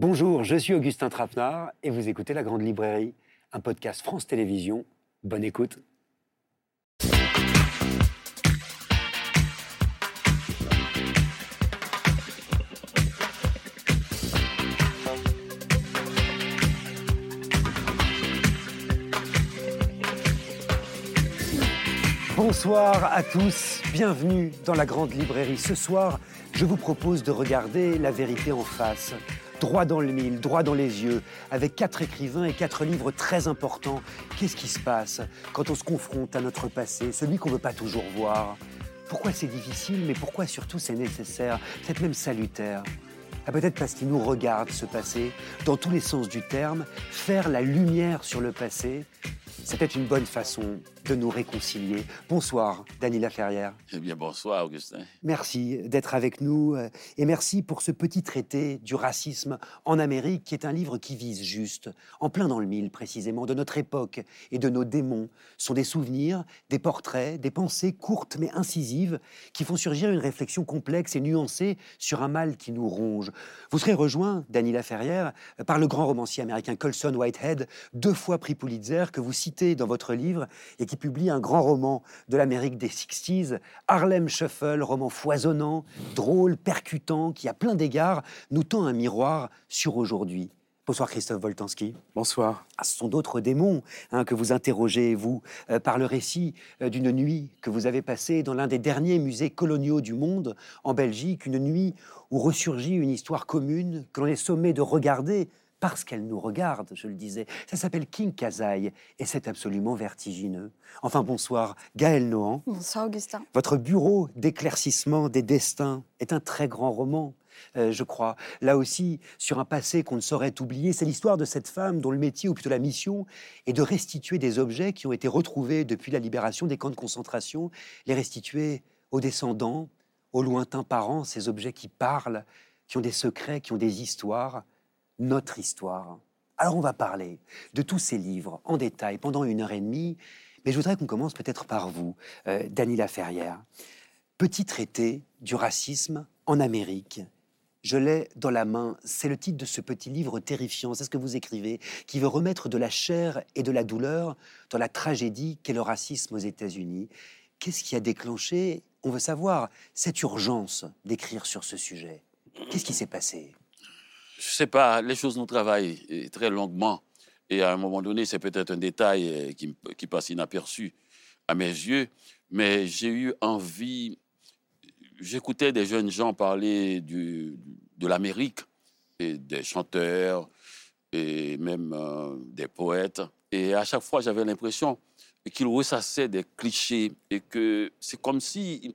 Bonjour, je suis Augustin Trapenard et vous écoutez La Grande Librairie, un podcast France Télévisions. Bonne écoute. Bonsoir à tous, bienvenue dans la Grande Librairie. Ce soir, je vous propose de regarder la vérité en face, droit dans le mille, droit dans les yeux, avec quatre écrivains et quatre livres très importants. Qu'est-ce qui se passe quand on se confronte à notre passé, celui qu'on ne veut pas toujours voir? Pourquoi c'est difficile, mais pourquoi surtout c'est nécessaire, peut-être même salutaire? Ah, Peut-être parce qu'il nous regarde ce passé, dans tous les sens du terme, faire la lumière sur le passé, c'était une bonne façon de nous réconcilier. Bonsoir, Dany Laferrière. Eh bien, bonsoir, Augustin. Merci d'être avec nous euh, et merci pour ce petit traité du racisme en Amérique, qui est un livre qui vise juste, en plein dans le mille précisément, de notre époque et de nos démons. Ce sont des souvenirs, des portraits, des pensées courtes mais incisives qui font surgir une réflexion complexe et nuancée sur un mal qui nous ronge. Vous serez rejoint, Dany Laferrière, par le grand romancier américain Colson Whitehead, deux fois prix Pulitzer, que vous citez dans votre livre et qui publie un grand roman de l'Amérique des 60s, Harlem Shuffle, roman foisonnant, drôle, percutant, qui à plein d'égards nous tend un miroir sur aujourd'hui. Bonsoir Christophe Voltansky. Bonsoir. Ah, ce sont d'autres démons hein, que vous interrogez, vous, euh, par le récit euh, d'une nuit que vous avez passée dans l'un des derniers musées coloniaux du monde, en Belgique, une nuit où ressurgit une histoire commune que l'on est sommé de regarder parce qu'elle nous regarde, je le disais. Ça s'appelle King Kazai et c'est absolument vertigineux. Enfin, bonsoir, Gaël Nohan. Bonsoir, Augustin. Votre bureau d'éclaircissement des destins est un très grand roman. Euh, je crois. Là aussi, sur un passé qu'on ne saurait oublier, c'est l'histoire de cette femme dont le métier, ou plutôt la mission, est de restituer des objets qui ont été retrouvés depuis la libération des camps de concentration, les restituer aux descendants, aux lointains parents, ces objets qui parlent, qui ont des secrets, qui ont des histoires notre histoire. Alors on va parler de tous ces livres en détail pendant une heure et demie, mais je voudrais qu'on commence peut-être par vous, euh, Dany Laferrière. Petit traité du racisme en Amérique. Je l'ai dans la main, c'est le titre de ce petit livre terrifiant, c'est ce que vous écrivez, qui veut remettre de la chair et de la douleur dans la tragédie qu'est le racisme aux États-Unis. Qu'est-ce qui a déclenché, on veut savoir, cette urgence d'écrire sur ce sujet Qu'est-ce qui s'est passé? Je sais pas, les choses nous travaillent très longuement. Et à un moment donné, c'est peut-être un détail euh, qui, passe inaperçu à mes yeux, mais j'ai eu envie. J'écoutais des jeunes gens parler de l'Amérique, des chanteurs, et même euh, des poètes. Et à chaque fois, j'avais l'impression qu'ils ressassaient des clichés et que c'est comme si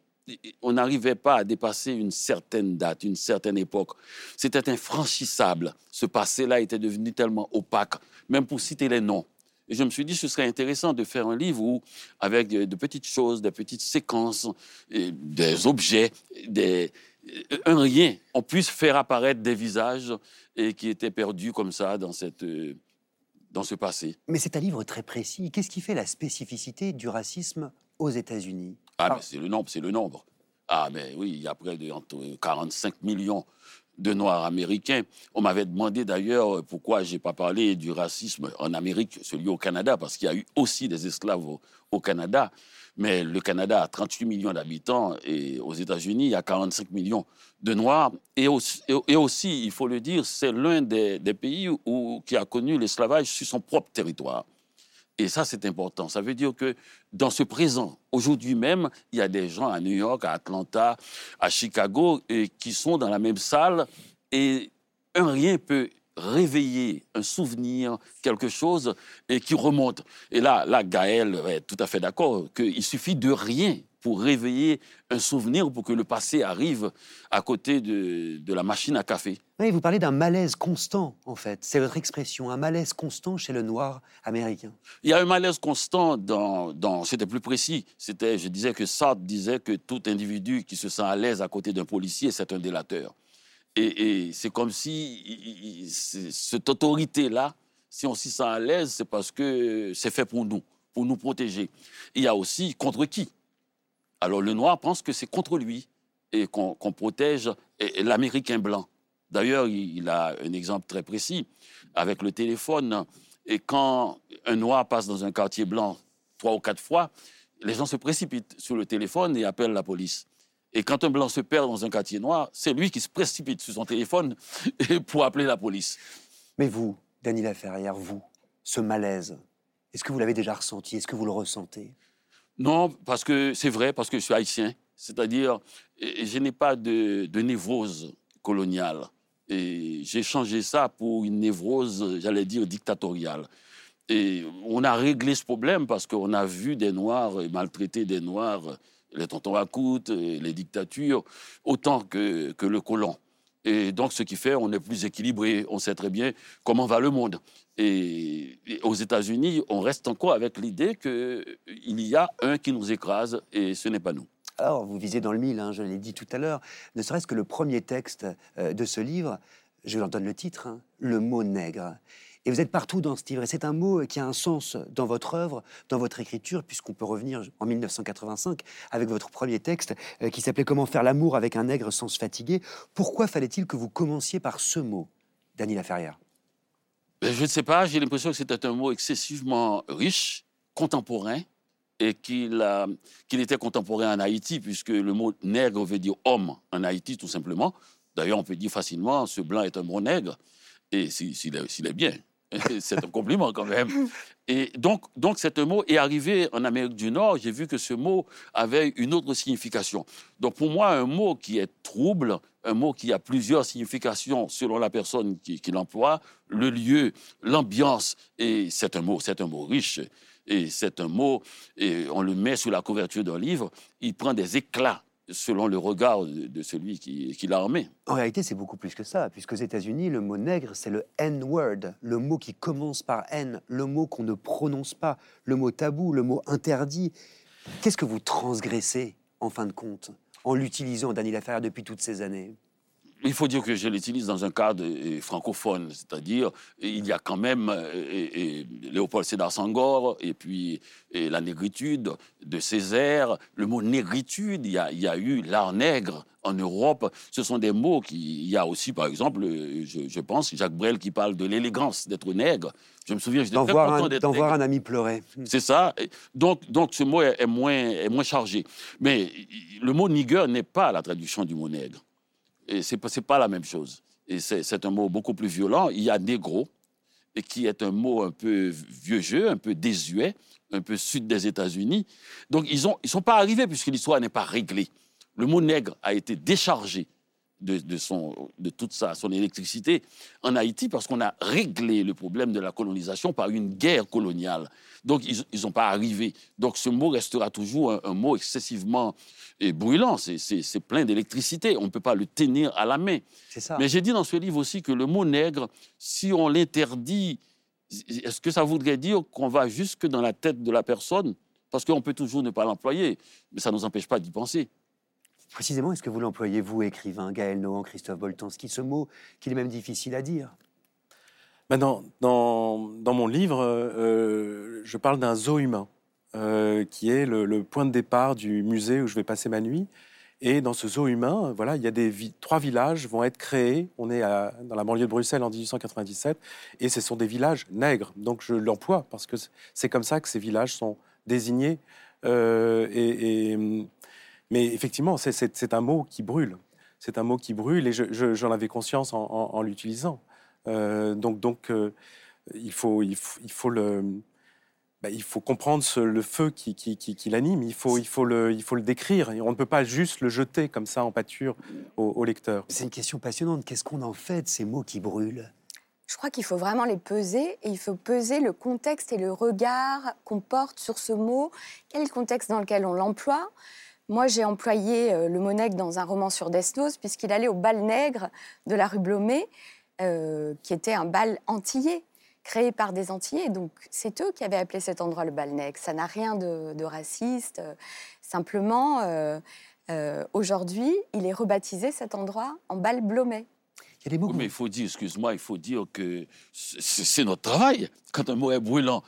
on n'arrivait pas à dépasser une certaine date, une certaine époque. C'était infranchissable. Ce passé-là était devenu tellement opaque, même pour citer les noms. Et je me suis dit, ce serait intéressant de faire un livre où, avec de, petites choses, des petites séquences, des objets, des, un rien, on puisse faire apparaître des visages et qui étaient perdus comme ça dans, cette, dans ce passé. Mais c'est un livre très précis. Qu'est-ce qui fait la spécificité du racisme aux États-Unis? Ah, mais c'est le nombre, c'est le nombre. Ah, mais oui, il y a près de 45 millions de Noirs américains. On m'avait demandé d'ailleurs pourquoi j'ai pas parlé du racisme en Amérique, celui au Canada, parce qu'il y a eu aussi des esclaves au, Canada. Mais le Canada a 38 millions d'habitants et aux États-Unis, il y a 45 millions de Noirs. Et aussi, il faut le dire, c'est l'un des, pays où, qui a connu l'esclavage sur son propre territoire. Et ça, c'est important. Ça veut dire que dans ce présent, aujourd'hui même, il y a des gens à New York, à Atlanta, à Chicago, qui sont dans la même salle et un rien peut réveiller un souvenir, quelque chose, et qui remonte. Et là, là Gaël est tout à fait d'accord qu'il suffit de rien pour réveiller un souvenir, pour que le passé arrive à côté de, de la machine à café. Oui, vous parlez d'un malaise constant, en fait. C'est votre expression, un malaise constant chez le noir américain. Il y a un malaise constant dans... dans C'était plus précis. C'était, je disais que Sartre disait que tout individu qui se sent à l'aise à côté d'un policier, c'est un délateur. Et, c'est comme si cette autorité-là, si on s'y sent à l'aise, c'est parce que c'est fait pour nous, pour nous protéger. Il y a aussi contre qui? Alors le noir pense que c'est contre lui et qu'on protège l'Américain blanc D'ailleurs, il a un exemple très précis avec le téléphone. Et quand un noir passe dans un quartier blanc trois ou quatre fois, les gens se précipitent sur le téléphone et appellent la police. Et quand un blanc se perd dans un quartier noir, c'est lui qui se précipite sur son téléphone pour appeler la police. Mais vous, Daniela Ferrière, vous, ce malaise, est-ce que vous l'avez déjà ressenti? Est-ce que vous le ressentez? Non, parce que c'est vrai, parce que je suis haïtien. C'est-à-dire, je n'ai pas de, de névrose coloniale. Et j'ai changé ça pour une névrose, j'allais dire, dictatoriale. Et on a réglé ce problème parce qu'on a vu des Noirs maltraiter des Noirs, les tontons à coûte, les dictatures, autant que, que le colon. Et donc, ce qui fait, on est plus équilibré, on sait très bien comment va le monde. Et, aux États-Unis, on reste encore avec l'idée qu'il y a un qui nous écrase et ce n'est pas nous. Alors, vous visez dans le mille, hein, je l'ai dit tout à l'heure, ne serait-ce que le premier texte euh, de ce livre, je leur donne le titre, hein, Le mot nègre. Et vous êtes partout dans ce livre. Et c'est un mot qui a un sens dans votre œuvre, dans votre écriture, puisqu'on peut revenir en 1985 avec votre premier texte euh, qui s'appelait Comment faire l'amour avec un nègre sans se fatiguer. Pourquoi fallait-il que vous commenciez par ce mot, Dany Laferrière ben, Je ne sais pas. J'ai l'impression que c'était un mot excessivement riche, contemporain, et qu'il était contemporain en Haïti, puisque le mot nègre veut dire homme en Haïti, tout simplement. D'ailleurs, on peut dire facilement, ce blanc est un bon nègre, et s'il est bien. C'est un compliment quand même. Et donc, donc, ce mot est arrivé en Amérique du Nord. J'ai vu que ce mot avait une autre signification. Donc, pour moi, un mot qui est trouble, un mot qui a plusieurs significations selon la personne qui, l'emploie, le lieu, l'ambiance, et c'est un mot, c'est un mot riche. Et c'est un mot, et on le met sous la couverture d'un livre, il prend des éclats selon le regard de celui qui, l'a armé. En réalité, c'est beaucoup plus que ça, puisque aux États-Unis, le mot nègre, c'est le N-word, le mot qui commence par N, le mot qu'on ne prononce pas, le mot tabou, le mot interdit. Qu'est-ce que vous transgressez, en fin de compte, en l'utilisant, Daniel Affaire, depuis toutes ces années? Il faut dire que je l'utilise dans un cadre euh, francophone, c'est-à-dire il y a quand même euh, Léopold Sédar Sangor et puis la négritude de Césaire, le mot négritude, il y a, eu l'art nègre en Europe. Ce sont des mots qui. Il y a aussi, par exemple, je, pense, Jacques Brel qui parle de l'élégance d'être nègre. Je me souviens, j'étais très content d'être D'en voir un ami pleurer. C'est ça. Donc, donc ce mot est, moins, est moins chargé. Mais le mot nigger n'est pas la traduction du mot nègre. Et ce n'est pas la même chose. Et c'est un mot beaucoup plus violent. Il y a négro, qui est un mot un peu vieux jeu, un peu désuet, un peu sud des États-Unis. Donc, ils ne ils sont pas arrivés puisque l'histoire n'est pas réglée. Le mot nègre a été déchargé de, son, de toute sa, son électricité en Haïti parce qu'on a réglé le problème de la colonisation par une guerre coloniale. Donc, ils n'ont pas arrivé. Donc, ce mot restera toujours un, mot excessivement et brûlant. C'est plein d'électricité. On ne peut pas le tenir à la main. Ça. Mais j'ai dit dans ce livre aussi que le mot nègre, si on l'interdit, est-ce que ça voudrait dire qu'on va jusque dans la tête de la personne? Parce qu'on peut toujours ne pas l'employer, mais ça ne nous empêche pas d'y penser. Précisément, est-ce que vous l'employez, vous, écrivain, Gaël Nohan, Christophe Boltanski, ce mot qu'il est même difficile à dire? Ben dans, dans, mon livre, euh, je parle d'un zoo humain, euh, qui est le, point de départ du musée où je vais passer ma nuit. Et dans ce zoo humain, voilà, il y a des trois villages vont être créés. On est dans la banlieue de Bruxelles en 1897, et ce sont des villages nègres. Donc je l'emploie parce que c'est comme ça que ces villages sont désignés. Euh, et, mais effectivement, c'est un mot qui brûle. C'est un mot qui brûle et j'en avais conscience en, l'utilisant. Euh, donc, donc euh, il, faut, il, faut, le, bah, il faut comprendre le feu qui, qui, l'anime. Il faut, il, faut le, il faut le décrire. on ne peut pas juste le jeter comme ça en pâture au, au lecteur. C'est une question passionnante. Qu'est-ce qu'on en fait de ces mots qui brûlent? Je crois qu'il faut vraiment les peser et il faut peser le contexte et le regard qu'on porte sur ce mot. Quel est le contexte dans lequel on l'emploie? Moi, j'ai employé euh, le mot nègre dans un roman sur Desnos, puisqu'il allait au bal nègre de la rue Blomet, euh, qui était un bal antillais, créé par des antillais. Donc, c'est eux qui avaient appelé cet endroit le bal nègre. Ça n'a rien de, raciste. Simplement, euh, aujourd'hui, il est rebaptisé cet endroit en bal Blomet. Il y a des mots mais il faut dire, excuse-moi, il faut dire que c'est notre travail. Quand un mot est brûlant,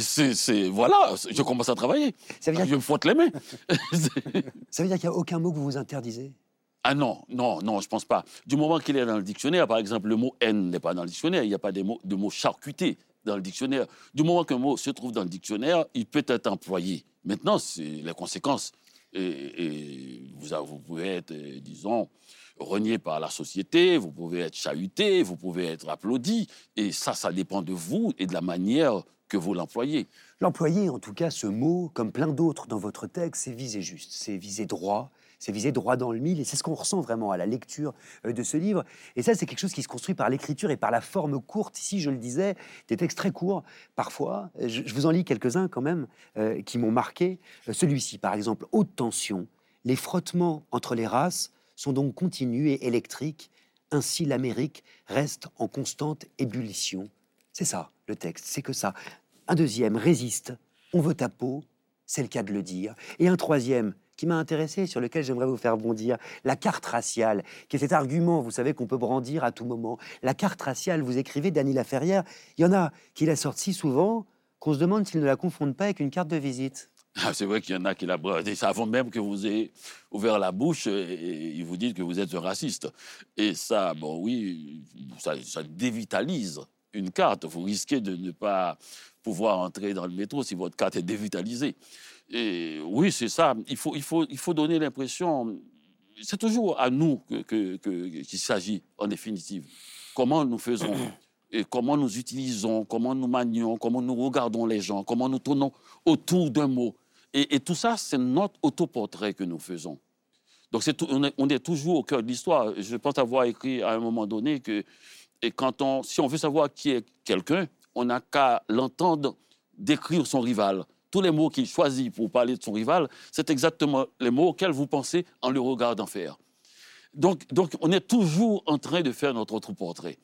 c'est voilà, je commence à travailler. Ça veut dire je me frotte les mains. ça veut dire qu'il n'y a aucun mot que vous vous interdisez? Ah non, non, non, je pense pas. Du moment qu'il est dans le dictionnaire, par exemple, le mot haine n'est pas dans le dictionnaire, il n'y a pas de mots, de mots charcutés dans le dictionnaire. Du moment qu'un mot se trouve dans le dictionnaire, il peut être employé. Maintenant, c'est les conséquences. Et, vous, vous, pouvez être, euh, disons, renié par la société, vous pouvez être chahuté, vous pouvez être applaudi. Et ça, ça dépend de vous et de la manière que vous l'employez. L'employer, en tout cas, ce mot, comme plein d'autres dans votre texte, c'est viser juste, c'est viser droit, c'est viser droit dans le mille, et c'est ce qu'on ressent vraiment à la lecture euh, de ce livre. Et ça, c'est quelque chose qui se construit par l'écriture et par la forme courte. Ici, je le disais, des textes très courts, parfois. Je, vous en lis quelques-uns quand même, euh, qui m'ont marqué. Euh, celui-ci, par exemple, haute tension. Les frottements entre les races sont donc continus et électriques. Ainsi, l'Amérique reste en constante ébullition. C'est ça, le texte, c'est que ça. Un deuxième, résiste. On veut ta peau, c'est le cas de le dire. Et un troisième, qui m'a intéressé, sur lequel j'aimerais vous faire bondir, la carte raciale, qui est cet argument, vous savez, qu'on peut brandir à tout moment. La carte raciale, vous écrivez Dany Laferrière, il y en a qui la sortent si souvent qu'on se demande s'ils ne la confondent pas avec une carte de visite. Ah, c'est vrai qu'il y en a qui la bradent. avant même que vous ayez ouvert la bouche, et, ils vous disent que vous êtes un raciste. Et ça, bon, oui, ça, ça dévitalise une carte. Vous risquez de ne pas pouvoir entrer dans le métro si votre carte est dévitalisée. Et oui, c'est ça. Il faut, il faut, il faut donner l'impression. C'est toujours à nous qu'il que, que, s'agit, en définitive. Comment nous faisons et comment nous utilisons, comment nous manions, comment nous regardons les gens, comment nous tournons autour d'un mot. Et, tout ça, c'est notre autoportrait que nous faisons. Donc c'est on, est, on, est, toujours au cœur de l'histoire. Je pense avoir écrit à un moment donné que et quand on, si on veut savoir qui est quelqu'un, on n'a qu'à l'entendre décrire son rival tous les mots qu'il choisit pour parler de son rival, c'est exactement les mots auxquels vous pensez en le regardant faire. Donc, donc on est toujours en train de faire notre autre portrait.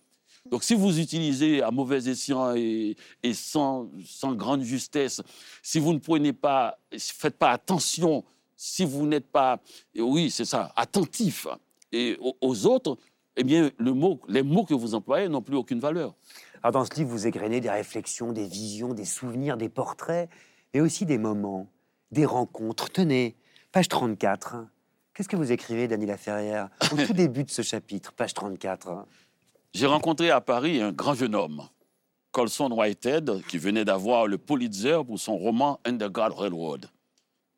Donc si vous utilisez à mauvais escient et, sans, sans, grande justesse, si vous ne prenez pas, faites pas attention, si vous n'êtes pas, oui c'est ça, attentif et aux, autres, eh bien le mot, les mots que vous employez n'ont plus aucune valeur. Alors dans ce livre, vous égrenez des réflexions, des visions, des souvenirs, des portraits et aussi des moments, des rencontres. Tenez, page 34. Qu'est-ce que vous écrivez, Dany Laferrière, au tout début de ce chapitre, page 34 J'ai rencontré à Paris un grand jeune homme, Colson Whitehead, qui venait d'avoir le Pulitzer pour son roman Underground Railroad.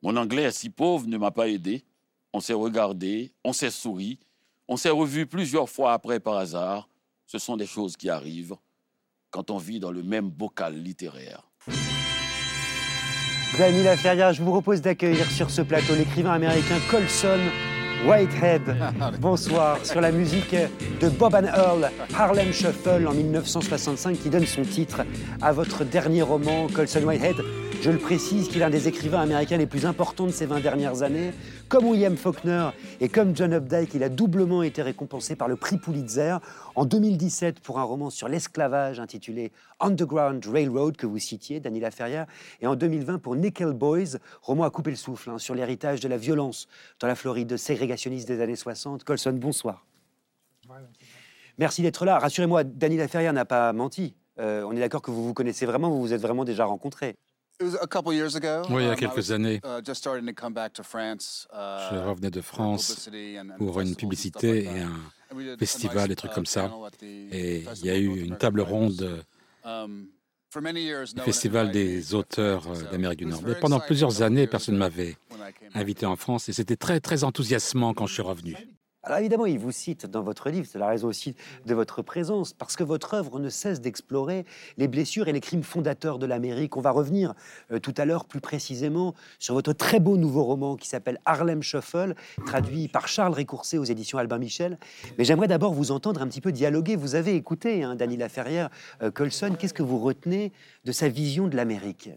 Mon anglais si pauvre ne m'a pas aidé. On s'est regardé, on s'est souri, on s'est revu plusieurs fois après par hasard. Ce sont des choses qui arrivent quand on vit dans le même bocal littéraire. Dany Laferrière, je vous propose d'accueillir sur ce plateau l'écrivain américain Colson Whitehead. Bonsoir, sur la musique de Bob and Earl, Harlem Shuffle en 1965, qui donne son titre à votre dernier roman, Colson Whitehead. Je le précise qu'il est un des écrivains américains les plus importants de ces 20 dernières années. Comme William Faulkner et comme John Updike, il a doublement été récompensé par le prix Pulitzer en 2017 pour un roman sur l'esclavage intitulé Underground Railroad que vous citiez, Dany Laferrière, et en 2020 pour Nickel Boys, roman à couper le souffle hein, sur l'héritage de la violence dans la Floride ségrégationniste des années 60. Colson, bonsoir. Merci d'être là. Rassurez-moi, Dany Laferrière n'a pas menti. Euh, on est d'accord que vous vous connaissez vraiment, vous vous êtes vraiment déjà rencontrés. Oui, il y a um, quelques années. Uh, uh, Je revenais de France pour une publicité et un festival, des trucs comme ça. Et il y a eu une table ronde um, du Festival des auteurs euh, d'Amérique du Nord. Mais pendant plusieurs années, personne ne m'avait invité en France et c'était très, très enthousiasmant quand je suis revenu. Alors évidemment, il vous cite dans votre livre, c'est la raison aussi de votre présence, parce que votre œuvre ne cesse d'explorer les blessures et les crimes fondateurs de l'Amérique. On va revenir euh, tout à l'heure plus précisément sur votre très beau nouveau roman qui s'appelle Harlem Shuffle, traduit par Charles Récourcé aux éditions Albin Michel. Mais j'aimerais d'abord vous entendre un petit peu dialoguer. Vous avez écouté hein, Dany Laferrière, euh, Colson. Qu'est-ce que vous retenez de sa vision de l'Amérique?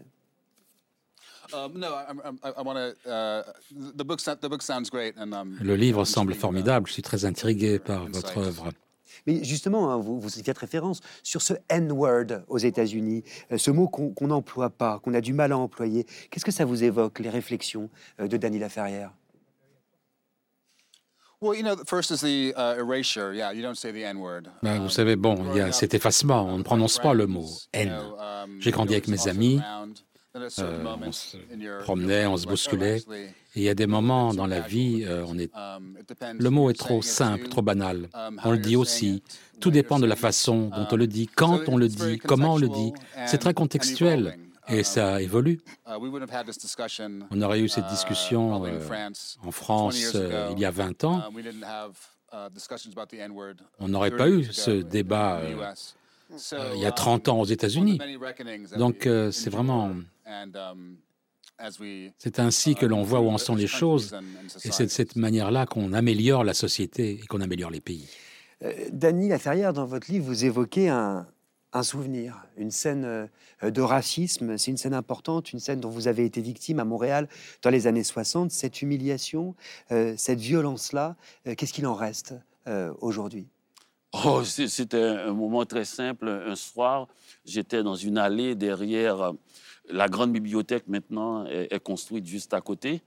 Le livre semble formidable. Je suis très intrigué par votre œuvre. Mais justement, hein, vous, vous y faites référence sur ce N-word aux États-Unis, euh, ce mot qu'on n'emploie pas, qu'on a du mal à employer. Qu'est-ce que ça vous évoque, les réflexions euh, de Dany Laferrière? Vous savez, bon, il y a cet effacement, on ne prononce pas le mot N. Um, J'ai grandi avec mes amis, Euh, on se promenait, on se bousculait. Et il y a des moments dans la vie, euh, on est... le mot est trop simple, trop banal. On le dit aussi. Tout dépend de la façon dont on le dit, quand on le dit, comment on le dit. C'est très contextuel. Et ça évolue. On aurait eu cette discussion en France il y a 20 ans. On n'aurait pas eu ce débat il y a 30 ans aux États-Unis. Donc c'est vraiment Um, c'est ainsi que l'on voit où en sont les choses, et c'est de cette manière-là qu'on améliore la société et qu'on améliore les pays. Euh, Dany Laferrière, dans votre livre, vous évoquez un, souvenir, une scène euh, de racisme. C'est une scène importante, une scène dont vous avez été victime à Montréal dans les années 60. Cette humiliation, euh, cette violence-là, qu'est-ce qu'il en reste aujourd'hui? Oh, c'était un moment très simple. Un soir, j'étais dans une allée derrière la grande bibliothèque maintenant est, construite juste à côté.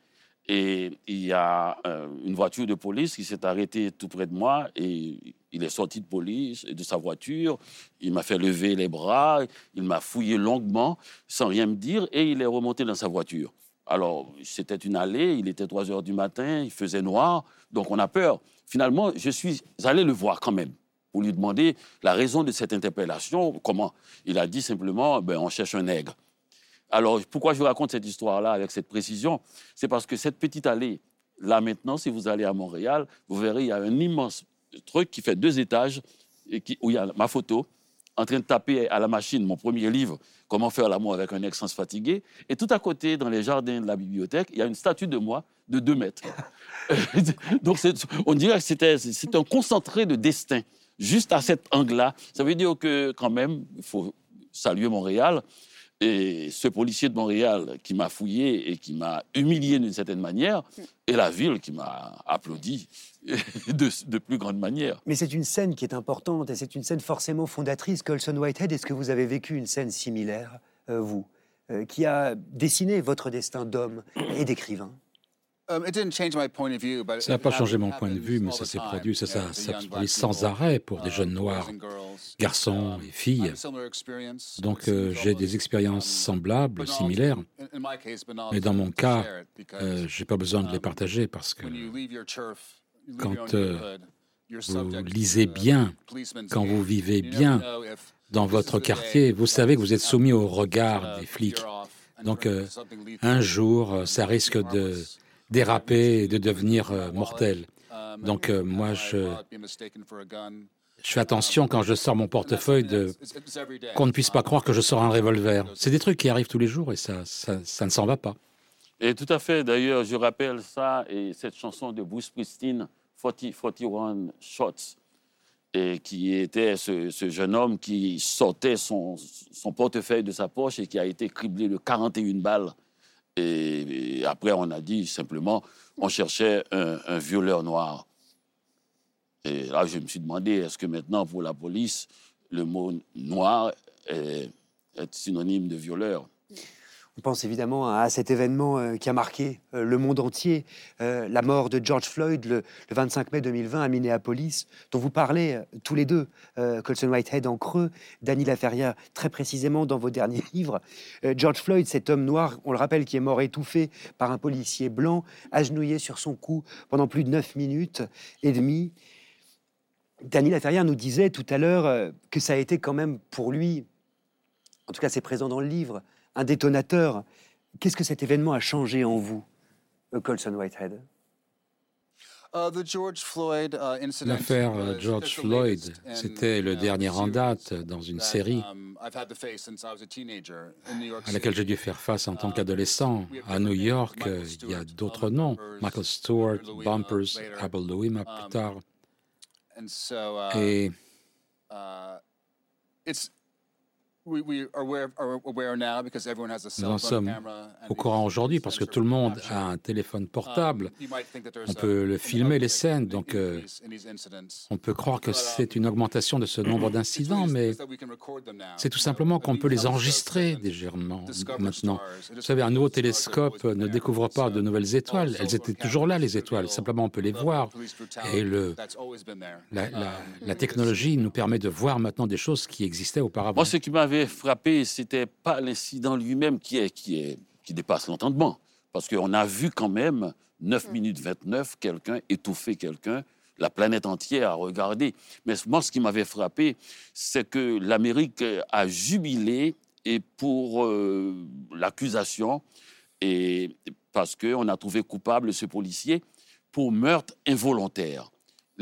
Et il y a euh, une voiture de police qui s'est arrêtée tout près de moi et il est sorti de police de sa voiture. Il m'a fait lever les bras, il m'a fouillé longuement sans rien me dire et il est remonté dans sa voiture. Alors, c'était une allée, il était 3 heures du matin, il faisait noir, donc on a peur. Finalement, je suis allé le voir quand même pour lui demander la raison de cette interpellation. Comment Il a dit simplement ben, on cherche un nègre. Alors, pourquoi je vous raconte cette histoire-là avec cette précision? C'est parce que cette petite allée, là maintenant, si vous allez à Montréal, vous verrez, il y a un immense truc qui fait deux étages, où il y a ma photo, en train de taper à la machine mon premier livre, Comment faire l'amour avec un ex sans fatigué. Et tout à côté, dans les jardins de la bibliothèque, il y a une statue de moi de deux mètres. Donc, on dirait que c'est un concentré de destin, juste à cet angle-là. Ça veut dire que, quand même, il faut saluer Montréal. Et ce policier de Montréal qui m'a fouillé et qui m'a humilié d'une certaine manière, et la ville qui m'a applaudi de, plus grande manière. Mais c'est une scène qui est importante et c'est une scène forcément fondatrice. Colson Whitehead, est-ce que vous avez vécu une scène similaire, euh, vous, euh, qui a dessiné votre destin d'homme et d'écrivain? Ça n'a pas changé mon point de vue, mais ça s'est produit, ça, ça, ça produit sans arrêt pour des jeunes noirs, garçons et filles. Donc euh, j'ai des expériences semblables, similaires, mais dans mon cas, euh, je n'ai pas besoin de les um, partager parce que quand euh, vous lisez bien, quand vous vivez bien dans votre quartier, vous savez que vous êtes soumis au regard des flics. Donc un jour, ça risque de déraper et de devenir euh, mortel. Donc euh, moi, je, je fais attention quand je sors mon portefeuille de qu'on ne puisse pas croire que je sors un revolver. C'est des trucs qui arrivent tous les jours et ça, ça, ne s'en va pas. Et tout à fait. D'ailleurs, je rappelle ça et cette chanson de Bruce Springsteen, 40, 41 Shots, qui était ce, jeune homme qui sortait son portefeuille de sa poche et qui a été criblé de 41 balles et, après, on a dit simplement, on cherchait un, violeur noir. Et là, je me suis demandé, est-ce que maintenant, pour la police, le mot noir est synonyme de violeur? On pense évidemment à cet événement euh, qui a marqué euh, le monde entier, euh, la mort de George Floyd le, 25 mai 2020 à Minneapolis, dont vous parlez tous les deux, Colson Whitehead en creux, Danny Laferrière très précisément dans vos derniers livres. George Floyd, cet homme noir, on le rappelle, qui est mort étouffé par un policier blanc, agenouillé sur son cou pendant plus de 9 minutes et demie. Danny Laferrière nous disait tout à l'heure que ça a été quand même pour lui, en tout cas c'est présent dans le livre, un détonateur. Qu'est-ce que cet événement a changé en vous, euh, Colson Whitehead? Uh, L'affaire uh, George Floyd, c'était le dernier en date dans une série um, à laquelle j'ai dû faire face en tant um, qu'adolescent. À New York, il y a d'autres um, noms, Michael Stewart, Bumpers, Abel Louima plus tard. Uh, Et nous en sommes au courant aujourd'hui parce que tout le monde a un téléphone um, portable. On peut le filmer, les scènes, donc euh, on peut croire que c'est une augmentation de ce nombre d'incidents, mais c'est tout simplement qu'on peut les enregistrer légèrement maintenant. Vous savez, un nouveau télescope ne découvre pas de nouvelles étoiles. Elles étaient toujours là, les étoiles. Simplement, on peut les voir. Et le, la, la, la technologie nous permet de voir maintenant des choses qui existaient auparavant. Moi, ce qui m'avait m'avait frappé, c'était pas l'incident lui-même qui, est, qui, est, qui dépasse l'entendement. Parce qu'on a vu quand même 9 mm. minutes 29, quelqu'un étouffer quelqu'un, la planète entière a regardé. Mais moi, ce qui m'avait frappé, c'est que l'Amérique a jubilé et pour euh, l'accusation, et parce qu'on a trouvé coupable ce policier pour meurtre involontaire.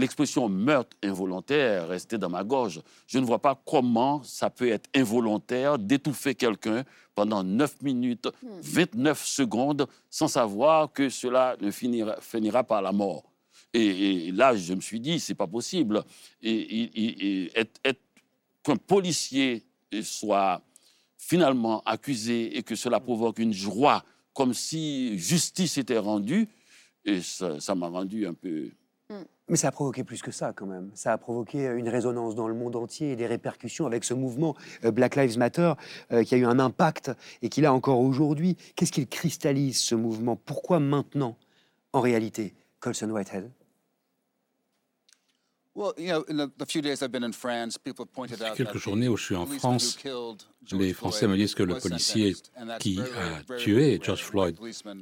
L'expression meurtre involontaire restait dans ma gorge. Je ne vois pas comment ça peut être involontaire d'étouffer quelqu'un pendant 9 minutes, 29 hmm. secondes, sans savoir que cela ne finira, finira par la mort. Et, là, je me suis dit, c'est pas possible. Et, qu'un policier soit finalement accusé et que cela provoque une joie, comme si justice était rendue, et ça m'a rendu un peu mais ça a provoqué plus que ça quand même. Ça a provoqué une résonance dans le monde entier et des répercussions avec ce mouvement euh, Black Lives Matter euh, qui a eu un impact et qui l'a encore aujourd'hui. Qu'est-ce qu'il cristallise ce mouvement? Pourquoi maintenant, en réalité, Colson Whitehead? Quelques journées où je suis en France, les Français me disent que le policier qui a tué George Floyd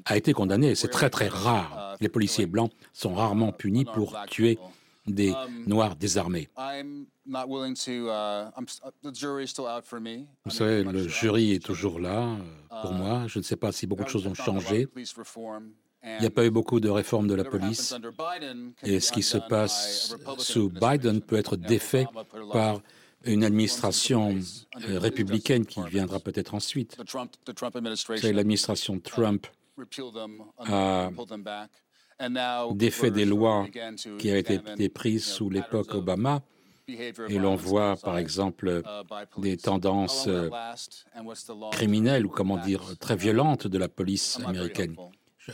a été condamné. C'est très très rare. Uh, les policiers blancs sont rarement punis pour tuer des um, Noirs désarmés. Uh, Vous savez, le jury est toujours là euh, pour uh, moi. Je ne sais pas si beaucoup de choses ont changé. Il n'y a pas eu beaucoup de réformes de la police. Et ce qui se passe sous Biden peut être défait par une administration républicaine qui viendra peut-être ensuite. C'est l'administration Trump a défait des lois qui avaient été prises sous l'époque Obama. Et l'on voit, par exemple, des tendances criminelles ou, comment dire, très violentes de la police américaine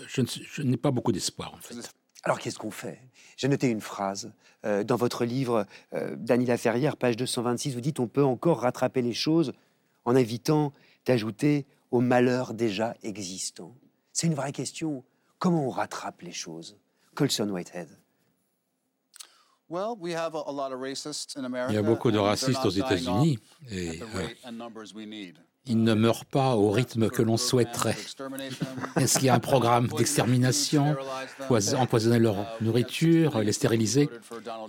je, n'ai pas beaucoup d'espoir, en fait. Alors, qu'est-ce qu'on fait? J'ai noté une phrase euh, dans votre livre, euh, Daniela Ferrière, page 226. Vous dites on peut encore rattraper les choses en évitant d'ajouter au malheur déjà existant. C'est une vraie question. Comment on rattrape les choses? Colson Whitehead. Il y a beaucoup de racistes aux États-Unis et ils ne meurent pas au rythme que l'on souhaiterait. Est-ce qu'il y a un programme d'extermination, empoisonner leur nourriture, les stériliser?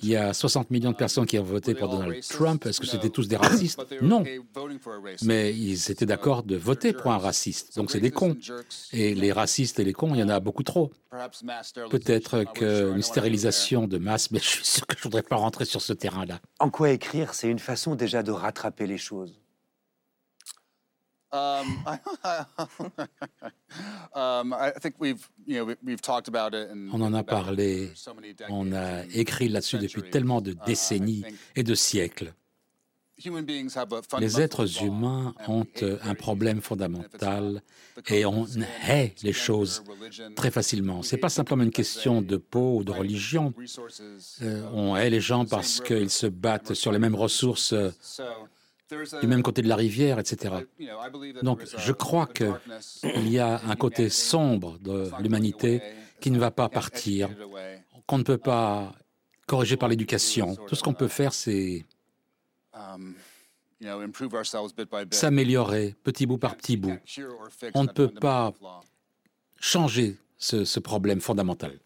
Il y a 60 millions de personnes qui ont voté pour Donald Trump. Est-ce que c'était tous des racistes? Non. Mais ils étaient d'accord de voter pour un raciste. Donc c'est des cons. Et les racistes et les cons, il y en a beaucoup trop. Peut-être qu'une stérilisation de masse, mais je suis sûr que je ne voudrais pas rentrer sur ce terrain-là. En quoi écrire, c'est une façon déjà de rattraper les choses? Um, um, on en a parlé, on a écrit là-dessus depuis tellement de uh, décennies et de siècles. Les êtres humains ont un problème fondamental et on hait les choses très facilement. Ce n'est pas simplement une question de peau ou de religion. Euh, on hait les gens parce qu'ils se battent sur les mêmes ressources du même côté de la rivière, etc. Donc je crois qu'il y a un côté sombre de l'humanité qui ne va pas partir, qu'on ne peut pas corriger par l'éducation. Tout ce qu'on peut faire, c'est s'améliorer petit bout par petit bout. On ne peut pas changer ce, ce problème fondamental.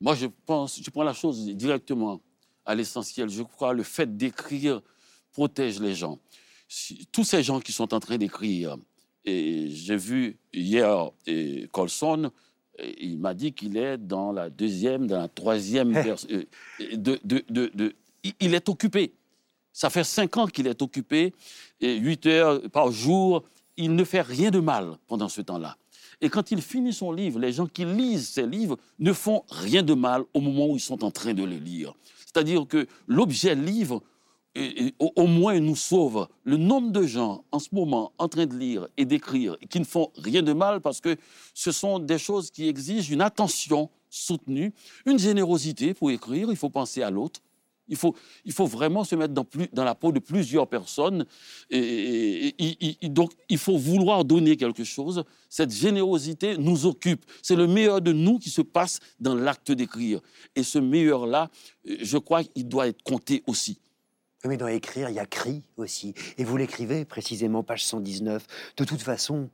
Moi, je pense, je prends la chose directement à l'essentiel. Je crois le fait d'écrire protège les gens. Tous ces gens qui sont en train d'écrire, et j'ai vu hier et Colson, il m'a dit qu'il est dans la deuxième, dans la troisième. Euh, de, de, de, il est occupé. Ça fait cinq ans qu'il est occupé, et huit heures par jour. Il ne fait rien de mal pendant ce temps-là. Et quand il finit son livre, les gens qui lisent ses livres ne font rien de mal au moment où ils sont en train de les lire. C'est-à-dire que l'objet livre au, moins nous sauve le nombre de gens en ce moment en train de lire et d'écrire qui ne font rien de mal parce que ce sont des choses qui exigent une attention soutenue, une générosité pour écrire, il faut penser à l'autre. Il faut, il faut vraiment se mettre dans, la peau de plusieurs personnes. Donc, il faut vouloir donner quelque chose. Cette générosité nous occupe. C'est le meilleur de nous qui se passe dans l'acte d'écrire. Et ce meilleur-là, je crois qu'il doit être compté aussi. Mais dans écrire, il y a cri aussi. Et vous l'écrivez précisément, page 119. De toute façon,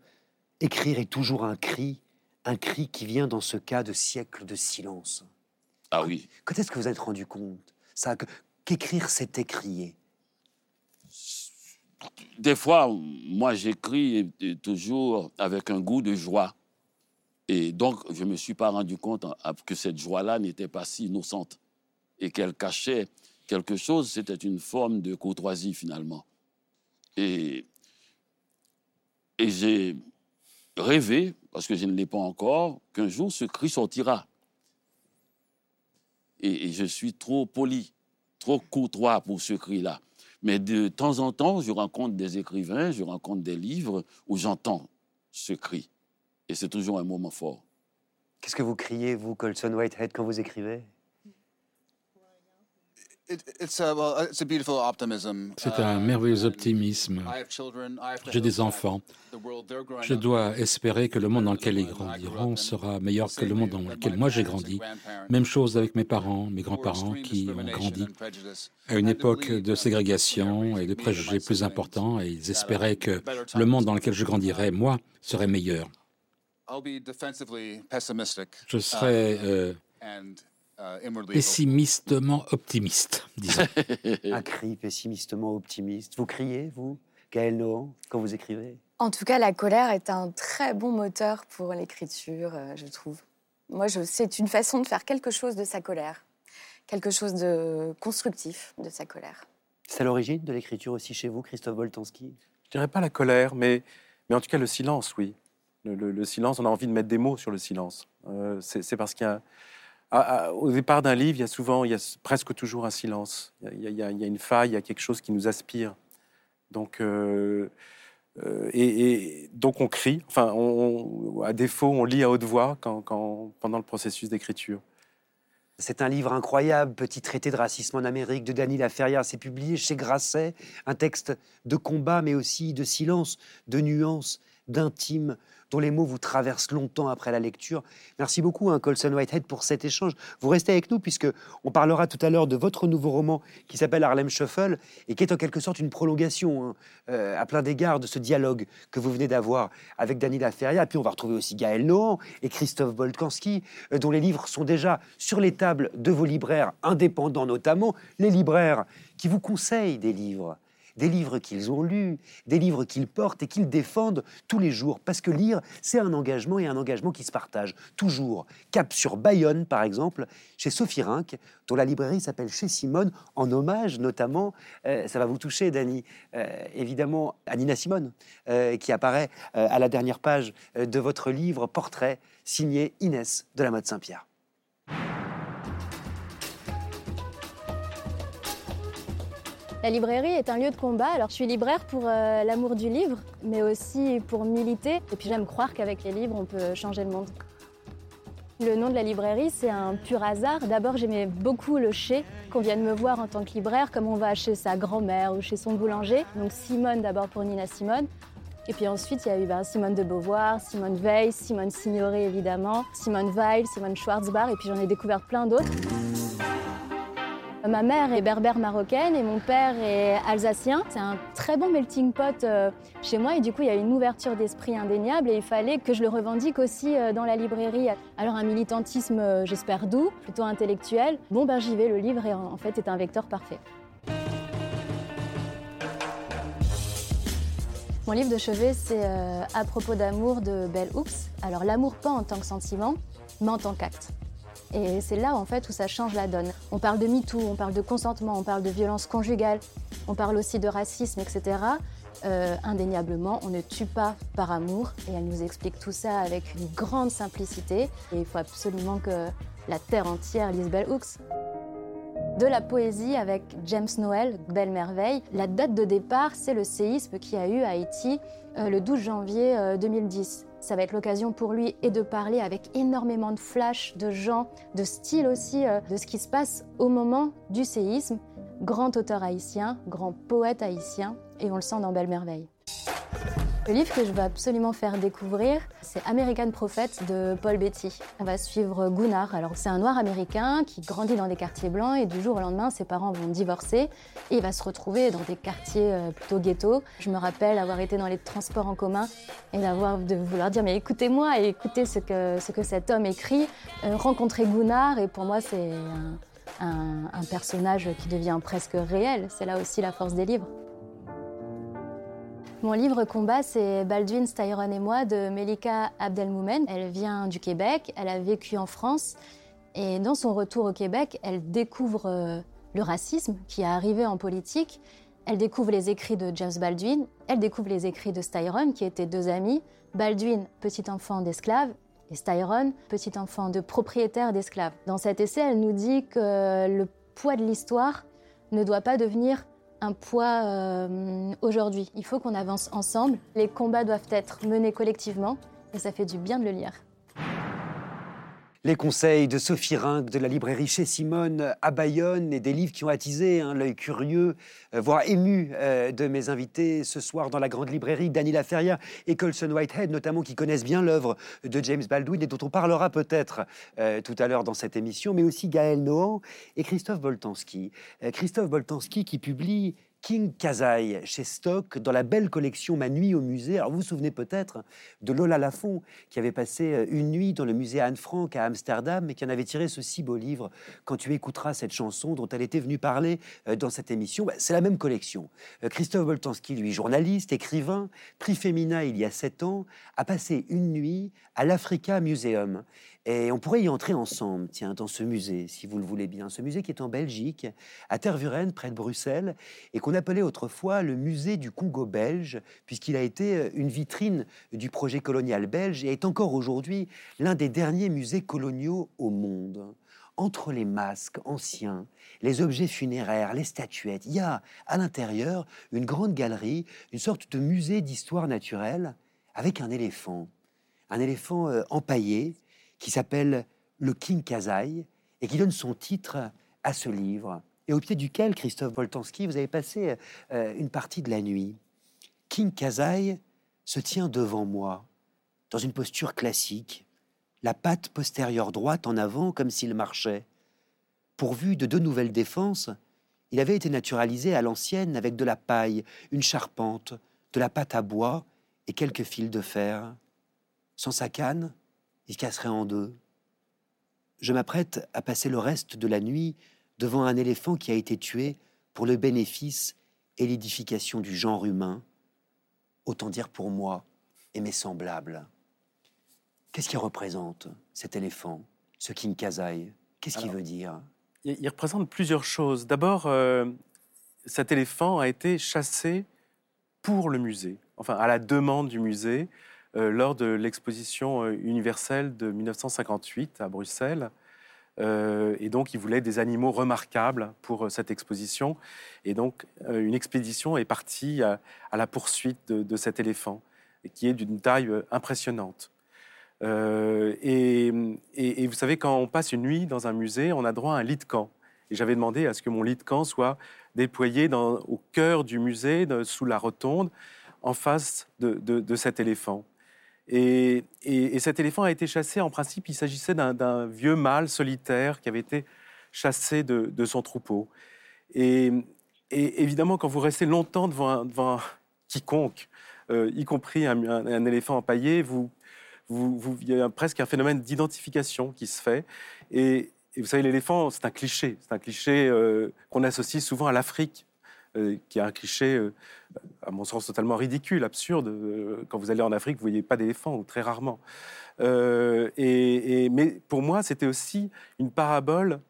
écrire est toujours un cri, un cri qui vient dans ce cas de siècle de silence. Ah oui. Quand est-ce que vous êtes rendu compte ça qu'écrire, c'était crier Des fois, moi, j'écris toujours avec un goût de joie. Et donc, je ne me suis pas rendu compte que cette joie-là n'était pas si innocente et qu'elle cachait quelque chose. C'était une forme de courtoisie, finalement. Et, et j'ai rêvé, parce que je ne l'ai pas encore, qu'un jour ce cri sortira. Et, et, je suis trop poli, trop courtois pour ce cri-là. Mais de temps en temps, je rencontre des écrivains, je rencontre des livres où j'entends ce cri. Et c'est toujours un moment fort. Qu'est-ce que vous criez, vous, Colson Whitehead, quand vous écrivez? C'est un merveilleux optimisme. J'ai des enfants. Je dois espérer que le monde dans lequel ils grandiront sera meilleur que le monde dans lequel moi j'ai grandi. Même chose avec mes parents, mes grands-parents qui ont grandi à une époque de ségrégation et de préjugés plus importants et ils espéraient que le monde dans lequel je grandirais, moi, serait meilleur. Je serai euh, uh, pessimistement optimiste, disons. Un cri pessimistement optimiste. Vous criez, vous, Gaël Nohan, quand vous écrivez? En tout cas, la colère est un très bon moteur pour l'écriture, euh, je trouve. Moi, c'est une façon de faire quelque chose de sa colère, quelque chose de constructif de sa colère. C'est à l'origine de l'écriture aussi chez vous, Christophe Boltanski? Je dirais pas la colère, mais, mais en tout cas le silence, oui. Le, silence, on a envie de mettre des mots sur le silence. Euh, c'est parce qu'il y a, au départ d'un livre, il y a souvent, il y a presque toujours un silence. Il y, a, une faille, il y a quelque chose qui nous aspire. Donc, euh, euh, et, donc on crie. Enfin, à défaut, on lit à haute voix pendant le processus d'écriture. C'est un livre incroyable, Petit traité de racisme en Amérique de Dany Laferrière. C'est publié chez Grasset, un texte de combat, mais aussi de silence, de nuances, d'intime, dont les mots vous traversent longtemps après la lecture. Merci beaucoup, hein, Colson Whitehead, pour cet échange. Vous restez avec nous puisque on parlera tout à l'heure de votre nouveau roman qui s'appelle Harlem Shuffle et qui est en quelque sorte une prolongation hein, euh, à plein d'égards de ce dialogue que vous venez d'avoir avec Dany Laferria. Puis on va retrouver aussi Gaël Nohan et Christophe Boltanski, euh, dont les livres sont déjà sur les tables de vos libraires indépendants, notamment les libraires qui vous conseillent des livres des livres qu'ils ont lus, des livres qu'ils portent et qu'ils défendent tous les jours. Parce que lire, c'est un engagement et un engagement qui se partage toujours. Cap sur Bayonne, par exemple, chez Sophie Rinck, dont la librairie s'appelle Chez Simone, en hommage notamment, euh, ça va vous toucher, Dani, euh, évidemment, à Nina Simone, euh, qui apparaît à la dernière page de votre livre Portrait, signé Inès de la mode Saint-Pierre. La librairie est un lieu de combat. Alors, je suis libraire pour euh, l'amour du livre, mais aussi pour militer. Et puis, j'aime croire qu'avec les livres, on peut changer le monde. Le nom de la librairie, c'est un pur hasard. D'abord, j'aimais beaucoup le chez, qu'on vienne me voir en tant que libraire, comme on va chez sa grand-mère ou chez son boulanger. Donc, Simone d'abord pour Nina Simone. Et puis ensuite, il y a eu ben, Simone de Beauvoir, Simone Veil, Simone Signoret évidemment, Simone Weil, Simone Schwarzbach, et puis j'en ai découvert plein d'autres. Ma mère est berbère marocaine et mon père est alsacien. C'est un très bon melting pot euh, chez moi et du coup il y a une ouverture d'esprit indéniable et il fallait que je le revendique aussi euh, dans la librairie. Alors un militantisme, euh, j'espère doux, plutôt intellectuel. Bon ben j'y vais, le livre est, en fait est un vecteur parfait. Mon livre de chevet, c'est à propos d'amour de Bell Hooks. Alors l'amour pas en tant que sentiment, mais en tant qu'acte. Et c'est là en fait où ça change la donne. On parle de MeToo, on parle de consentement, on parle de violence conjugale, on parle aussi de racisme, etc. Euh, indéniablement, on ne tue pas par amour et elle nous explique tout ça avec une grande simplicité. Et il faut absolument que la terre entière lise Bell Hooks. De la poésie avec James Noel, Belle Merveille. La date de départ, c'est le séisme qui a eu à Haïti euh, le 12 janvier 2010. Ça va être l'occasion pour lui et de parler avec énormément de flash, de gens, de style aussi, euh, de ce qui se passe au moment du séisme. Grand auteur haïtien, grand poète haïtien, et on le sent dans Belle Merveille. Le livre que je veux absolument faire découvrir, c'est American Prophet de Paul Beatty. On va suivre Gunnar. Alors, c'est un noir américain qui grandit dans des quartiers blancs et du jour au lendemain, ses parents vont divorcer et il va se retrouver dans des quartiers euh, plutôt ghetto. Je me rappelle avoir été dans les transports en commun et d'avoir de vouloir dire mais écoutez-moi et écoutez ce que, ce que cet homme écrit. Euh, rencontrer Gunnar et pour moi, c'est un personnage qui devient presque réel. C'est là aussi la force des livres. Mon livre combat, c'est Baldwin, Styron et moi de Melika Abdelmoumen. Elle vient du Québec, elle a vécu en France et dans son retour au Québec, elle découvre euh, le racisme qui est arrivé en politique. Elle découvre les écrits de James Baldwin, elle découvre les écrits de Styron qui étaient deux amis. Baldwin, petit enfant d'esclave, et Styron, petit enfant de propriétaire d'esclaves. Dans cet essai, elle nous dit que le poids de l'histoire ne doit pas devenir un poids euh, aujourd'hui. Il faut qu'on avance ensemble. Les combats doivent être menés collectivement et ça fait du bien de le lire. Les conseils de Sophie Rinck de la librairie chez Simone à Bayonne et des livres qui ont attisé hein, l'œil curieux, euh, voire ému euh, de mes invités ce soir dans la grande librairie, Dany Laferrière et Colson Whitehead, notamment qui connaissent bien l'œuvre de James Baldwin et dont on parlera peut-être tout à l'heure dans cette émission, mais aussi Gaël Nohan et Christophe Boltanski. Christophe Boltanski qui publie King Kazai chez Stock dans la belle collection Ma nuit au musée. Alors vous vous souvenez peut-être de Lola Lafont qui avait passé euh, une nuit dans le musée Anne Frank à Amsterdam et qui en avait tiré ce si beau livre Quand tu écouteras cette chanson dont elle était venue parler euh, dans cette émission. Bah, c'est la même collection. Euh, Christophe Boltanski, lui, journaliste, écrivain, prix Femina il y a sept ans, a passé une nuit à l'Africa Museum. Et on pourrait y entrer ensemble, tiens, dans ce musée, si vous le voulez bien. Ce musée qui est en Belgique, à Tervuren, près de Bruxelles, et qu'on appelait autrefois le musée du Congo belge, puisqu'il a été euh, une vitrine du projet colonial belge et est encore aujourd'hui l'un des derniers musées coloniaux au monde. Entre les masques anciens, les objets funéraires, les statuettes, il y a à l'intérieur une grande galerie, une sorte de musée d'histoire naturelle avec un éléphant. Un éléphant euh, empaillé qui s'appelle Le King Kazai et qui donne son titre à ce livre et au pied duquel, Christophe Boltanski, vous avez passé euh, une partie de la nuit. King Kazai se tient devant moi, dans une posture classique, la patte postérieure droite en avant comme s'il marchait. Pourvu de deux nouvelles défenses, il avait été naturalisé à l'ancienne avec de la paille, une charpente, de la pâte à bois et quelques fils de fer. Sans sa canne, il casserait en deux. Je m'apprête à passer le reste de la nuit devant un éléphant qui a été tué pour le bénéfice et l'édification du genre humain, autant dire pour moi et mes semblables. Qu'est-ce qu'il représente, cet éléphant, ce King Kazai? Qu'est-ce qu'il veut dire? il, représente plusieurs choses. D'abord, euh, cet éléphant a été chassé pour le musée, enfin à la demande du musée. Euh, lors de l'exposition euh, universelle de 1958 à Bruxelles. Euh, et donc, il voulait des animaux remarquables pour cette exposition. Et donc, une expédition est partie à, la poursuite de, cet éléphant, qui est d'une taille impressionnante. Et, vous savez, quand on passe une nuit dans un musée, on a droit à un lit de camp. Et j'avais demandé à ce que mon lit de camp soit déployé au cœur du musée, sous la rotonde, en face de cet éléphant. Et, cet éléphant a été chassé, en principe, il s'agissait d'un vieux mâle solitaire qui avait été chassé de, son troupeau. Et, évidemment, quand vous restez longtemps devant, quiconque, euh, y compris un, éléphant empaillé, vous, vous, il y a presque un phénomène d'identification qui se fait. Et, vous savez, l'éléphant, c'est un cliché. C'est un cliché euh, qu'on associe souvent à l'Afrique. Euh, qui est un cliché, euh, à mon sens, totalement ridicule, absurde. Euh, quand vous allez en Afrique, vous voyez pas d'éléphants, ou très rarement. Et, mais pour moi, c'était aussi une parabole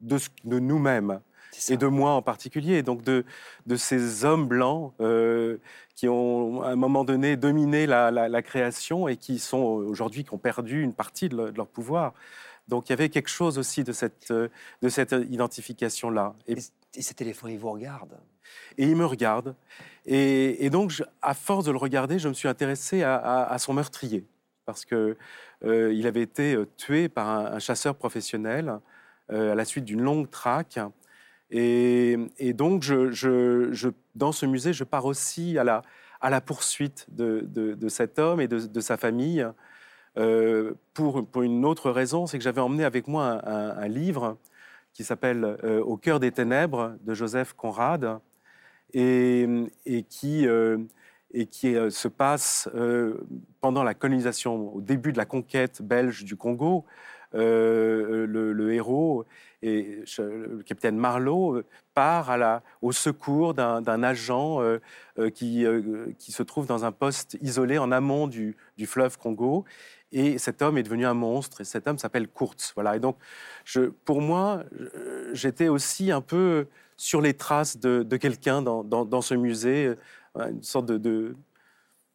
de, de nous-mêmes et de moi en particulier, donc de, de ces hommes blancs qui ont à un moment donné dominé la, la, création et qui sont aujourd'hui qui ont perdu une partie de, leur pouvoir. Donc il y avait quelque chose aussi de cette, de cette identification-là. Et, et cet éléphant, il vous regarde? Et il me regarde. Et, donc, à force de le regarder, je me suis intéressé à, son meurtrier, parce que euh, avait été euh, tué par un, chasseur professionnel euh, à la suite d'une longue traque. Et, donc, dans ce musée, je pars aussi à la, poursuite de, cet homme et de, sa famille. Pour, une autre raison, c'est que j'avais emmené avec moi un, livre qui s'appelle Au cœur des ténèbres de Joseph Conrad et, qui, euh, qui se passe pendant la colonisation, au début de la conquête belge du Congo. le, héros le capitaine Marlowe part au secours d'un agent qui, se trouve dans un poste isolé en amont du, fleuve Congo et cet homme est devenu un monstre, et cet homme s'appelle Kurtz. Voilà. Et donc, pour moi, j'étais aussi un peu sur les traces de, quelqu'un dans, dans, ce musée, euh, une sorte de,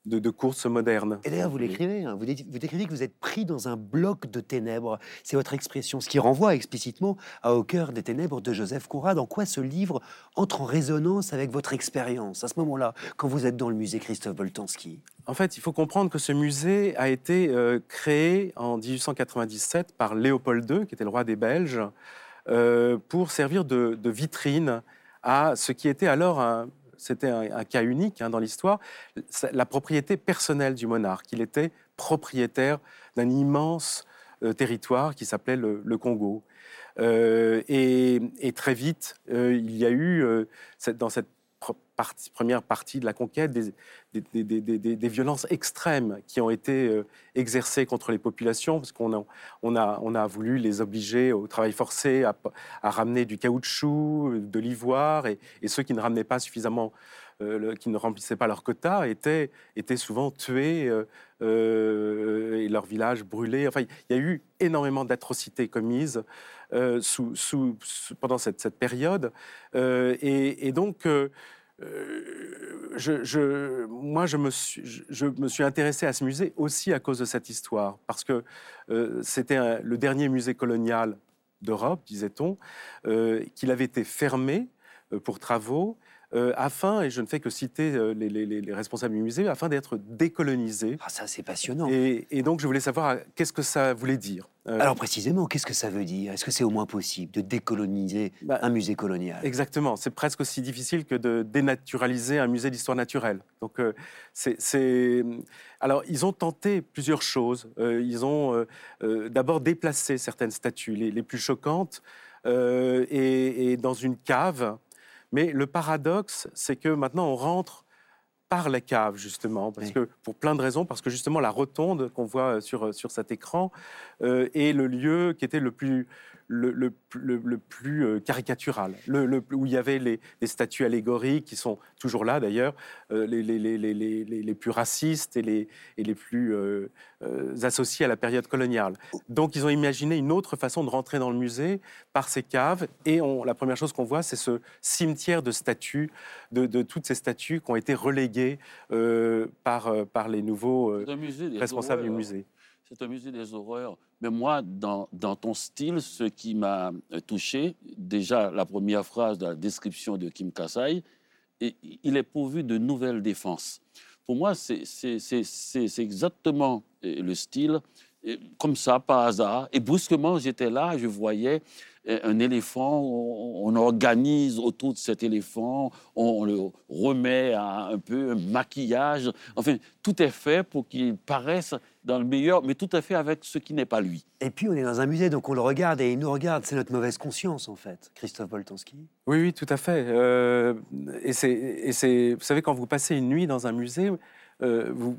de, de course moderne. Et d'ailleurs, vous l'écrivez, hein, vous, vous, décrivez que vous êtes pris dans un bloc de ténèbres. C'est votre expression, ce qui renvoie explicitement à Au cœur des ténèbres de Joseph Conrad. En quoi ce livre entre en résonance avec votre expérience à ce moment-là, quand vous êtes dans le musée Christophe Boltanski? En fait, il faut comprendre que ce musée a été euh, créé en 1897 par Léopold II, qui était le roi des Belges, euh, pour servir de, vitrine à ce qui était alors un, c'était un, cas unique hein, dans l'histoire, la propriété personnelle du monarque. Il était propriétaire d'un immense euh, territoire qui s'appelait le, Congo. Euh, et, très vite, il y a eu, dans cette première partie de la conquête, des, violences extrêmes qui ont été euh, exercées contre les populations, parce qu'on a, voulu les obliger au travail forcé, à, ramener du caoutchouc, de l'ivoire, et, ceux qui ne ramenaient pas suffisamment, euh, qui ne remplissaient pas leur quota, étaient, souvent tués euh, et leurs villages brûlés. Enfin, il y a eu énormément d'atrocités commises sous, pendant cette, période, et, et, donc euh, moi, je me, suis, je, intéressé à ce musée aussi à cause de cette histoire, parce que euh, c'était le dernier musée colonial d'Europe, disait-on, euh, qu'il avait été fermé pour travaux euh, afin, et je ne fais que citer euh, les, responsables du musée, afin d'être décolonisé. Ah, ça, c'est passionnant. Et, donc, je voulais savoir euh, qu'est-ce que ça voulait dire. Alors, précisément, qu'est-ce que ça veut dire? Est-ce que c'est au moins possible de décoloniser bah, un musée colonial? Exactement. C'est presque aussi difficile que de dénaturaliser un musée d'histoire naturelle. Donc, c'est. Alors, ils ont tenté plusieurs choses. ils ont d'abord déplacé certaines statues, les, plus choquantes, et, et, dans une cave mais le paradoxe, c'est que maintenant, on rentre par la cave, justement, parce que, pour plein de raisons, parce que justement, la rotonde qu'on voit sur, sur cet écran euh, est le lieu qui était le plus le, le, plus euh, caricatural, où il y avait les, statues allégoriques qui sont toujours là d'ailleurs, euh, les, les, les, plus racistes et les, et les plus euh, associés à la période coloniale. Donc ils ont imaginé une autre façon de rentrer dans le musée par ces caves et on, la première chose qu'on voit c'est ce cimetière de statues, de, de, toutes ces statues qui ont été reléguées par, par les nouveaux responsables du musée. C'est un musée des horreurs. Mais moi, dans, ton style, ce qui m'a touché, déjà la première phrase de la description de Kim Kasai, il est pourvu de nouvelles défenses. Pour moi, c'est exactement euh, le style, comme ça, par hasard. Et brusquement, j'étais là, je voyais un éléphant, on, organise autour de cet éléphant, on, le remet à un peu un maquillage. Enfin, tout est fait pour qu'il paraisse dans le meilleur, mais tout à fait avec ce qui n'est pas lui. Et puis on est dans un musée, donc on le regarde et il nous regarde. C'est notre mauvaise conscience, en fait, Christophe Boltanski. Oui, oui, tout à fait. Euh, et c'est, vous savez, quand vous passez une nuit dans un musée, euh, vous,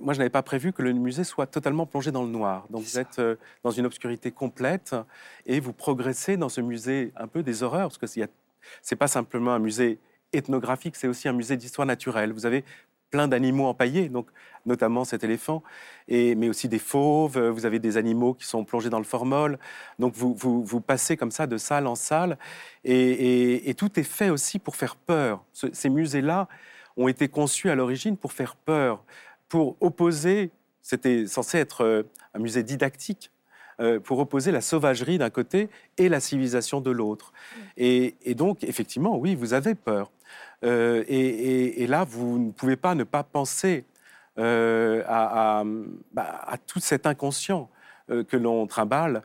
moi, je n'avais pas prévu que le musée soit totalement plongé dans le noir. Donc, vous êtes euh, dans une obscurité complète et vous progressez dans ce musée un peu des horreurs, parce que ce n'est pas simplement un musée ethnographique, c'est aussi un musée d'histoire naturelle. Vous avez plein d'animaux empaillés, donc notamment cet éléphant, et, mais aussi des fauves, vous avez des animaux qui sont plongés dans le formol. Donc vous, vous, passez comme ça de salle en salle, et, tout est fait aussi pour faire peur. ces musées-là ont été conçus à l'origine pour faire peur pour opposer, c'était censé être euh, un musée didactique, euh, pour opposer la sauvagerie d'un côté et la civilisation de l'autre. Mm. Et, donc, effectivement, oui, vous avez peur. Euh, et, là, vous ne pouvez pas ne pas penser à, bah, à, tout cet inconscient que l'on trimballe,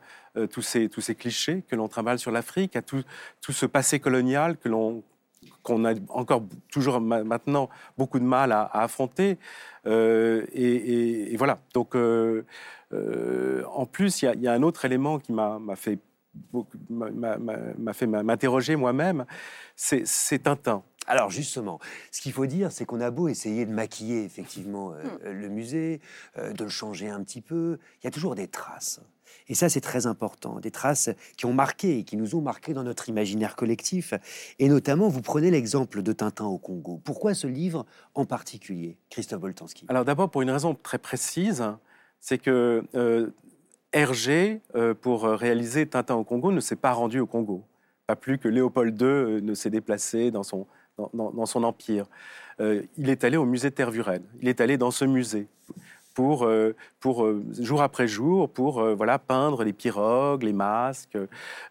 tous, ces, tous ces clichés que l'on trimballe sur l'Afrique, à tout, tout ce passé colonial que l'on qu'on a encore toujours maintenant beaucoup de mal à, affronter. Et, voilà. Donc, en plus, il y, a un autre élément qui m'a fait m'a fait m'interroger moi-même, c'est Tintin. Alors justement, ce qu'il faut dire, c'est qu'on a beau essayer de maquiller effectivement euh, hmm. le musée, euh, de le changer un petit peu, il y a toujours des traces. Et ça, c'est très important. Des traces qui ont marqué et qui nous ont marqué dans notre imaginaire collectif. Et notamment, vous prenez l'exemple de Tintin au Congo. Pourquoi ce livre en particulier, Christophe Boltanski? Alors d'abord, pour une raison très précise, c'est que euh, Hergé, pour réaliser Tintin au Congo, ne s'est pas rendu au Congo. Pas plus que Léopold II ne s'est déplacé dans son dans, son empire. Euh, il est allé au musée de Tervuren. Il est allé dans ce musée pour, euh, pour euh, jour après jour, pour voilà, peindre les pirogues, les masques,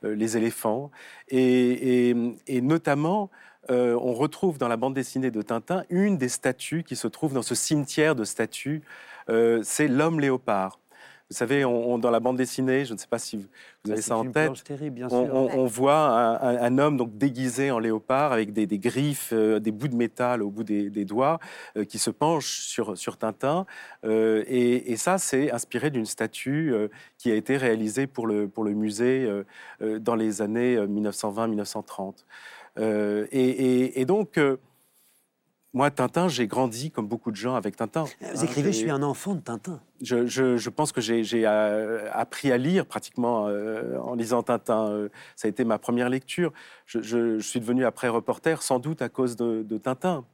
les éléphants. Et, et notamment, on retrouve dans la bande dessinée de Tintin une des statues qui se trouve dans ce cimetière de statues. c'est l'homme léopard. Vous savez, on, dans la bande dessinée, je ne sais pas si vous, avez ça en tête, on, voit un, homme donc déguisé en léopard avec des, griffes, euh, des bouts de métal au bout des, doigts, euh, qui se penche sur, sur Tintin. Euh, et, ça, c'est inspiré d'une statue qui a été réalisée pour le, pour le musée dans les années 1920-1930. Et, et, donc moi, Tintin, j'ai grandi comme beaucoup de gens avec Tintin. Vous écrivez, je suis un enfant de Tintin. Je, pense que j'ai euh, appris à lire pratiquement euh, en lisant Tintin. Euh, ça a été ma première lecture. Je, suis devenu après reporter sans doute à cause de, Tintin.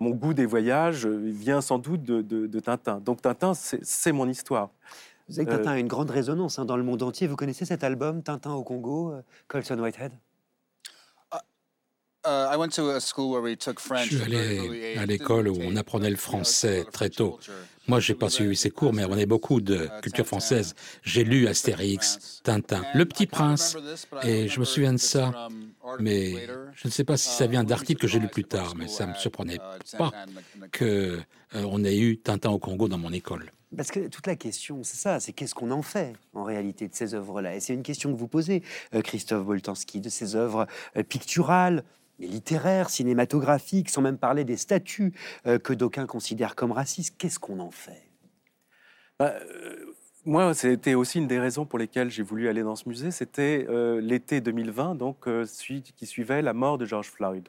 mon goût des voyages vient sans doute de, Tintin. Donc Tintin, c'est mon histoire. Vous savez que Tintin a une grande résonance hein, dans le monde entier. Vous connaissez cet album, Tintin au Congo, Colson Whitehead? Je suis allé à l'école où on apprenait le français très tôt. Moi, j'ai pas suivi ces cours, mais on a beaucoup de uh, culture française. J'ai lu Astérix, Tintin, Le Petit Prince, et je me souviens de ça. Mais je ne sais pas si ça vient d'articles que j'ai lus plus tard, mais ça ne me surprenait uh, pas qu'on euh, on ait eu Tintin au Congo dans mon école. Parce que toute la question, c'est ça, c'est qu'est-ce qu'on en fait en réalité de ces œuvres-là? Et c'est une question que vous posez, euh, Christophe Boltanski, de ces œuvres euh, picturales, les littéraires, cinématographiques, sans même parler des statuts euh, que d'aucuns considèrent comme racistes. Qu'est-ce qu'on en fait? Bah, euh, Moi, c'était aussi une des raisons pour lesquelles j'ai voulu aller dans ce musée. C'était euh, l'été 2020, donc celui qui suivait la mort de George Floyd.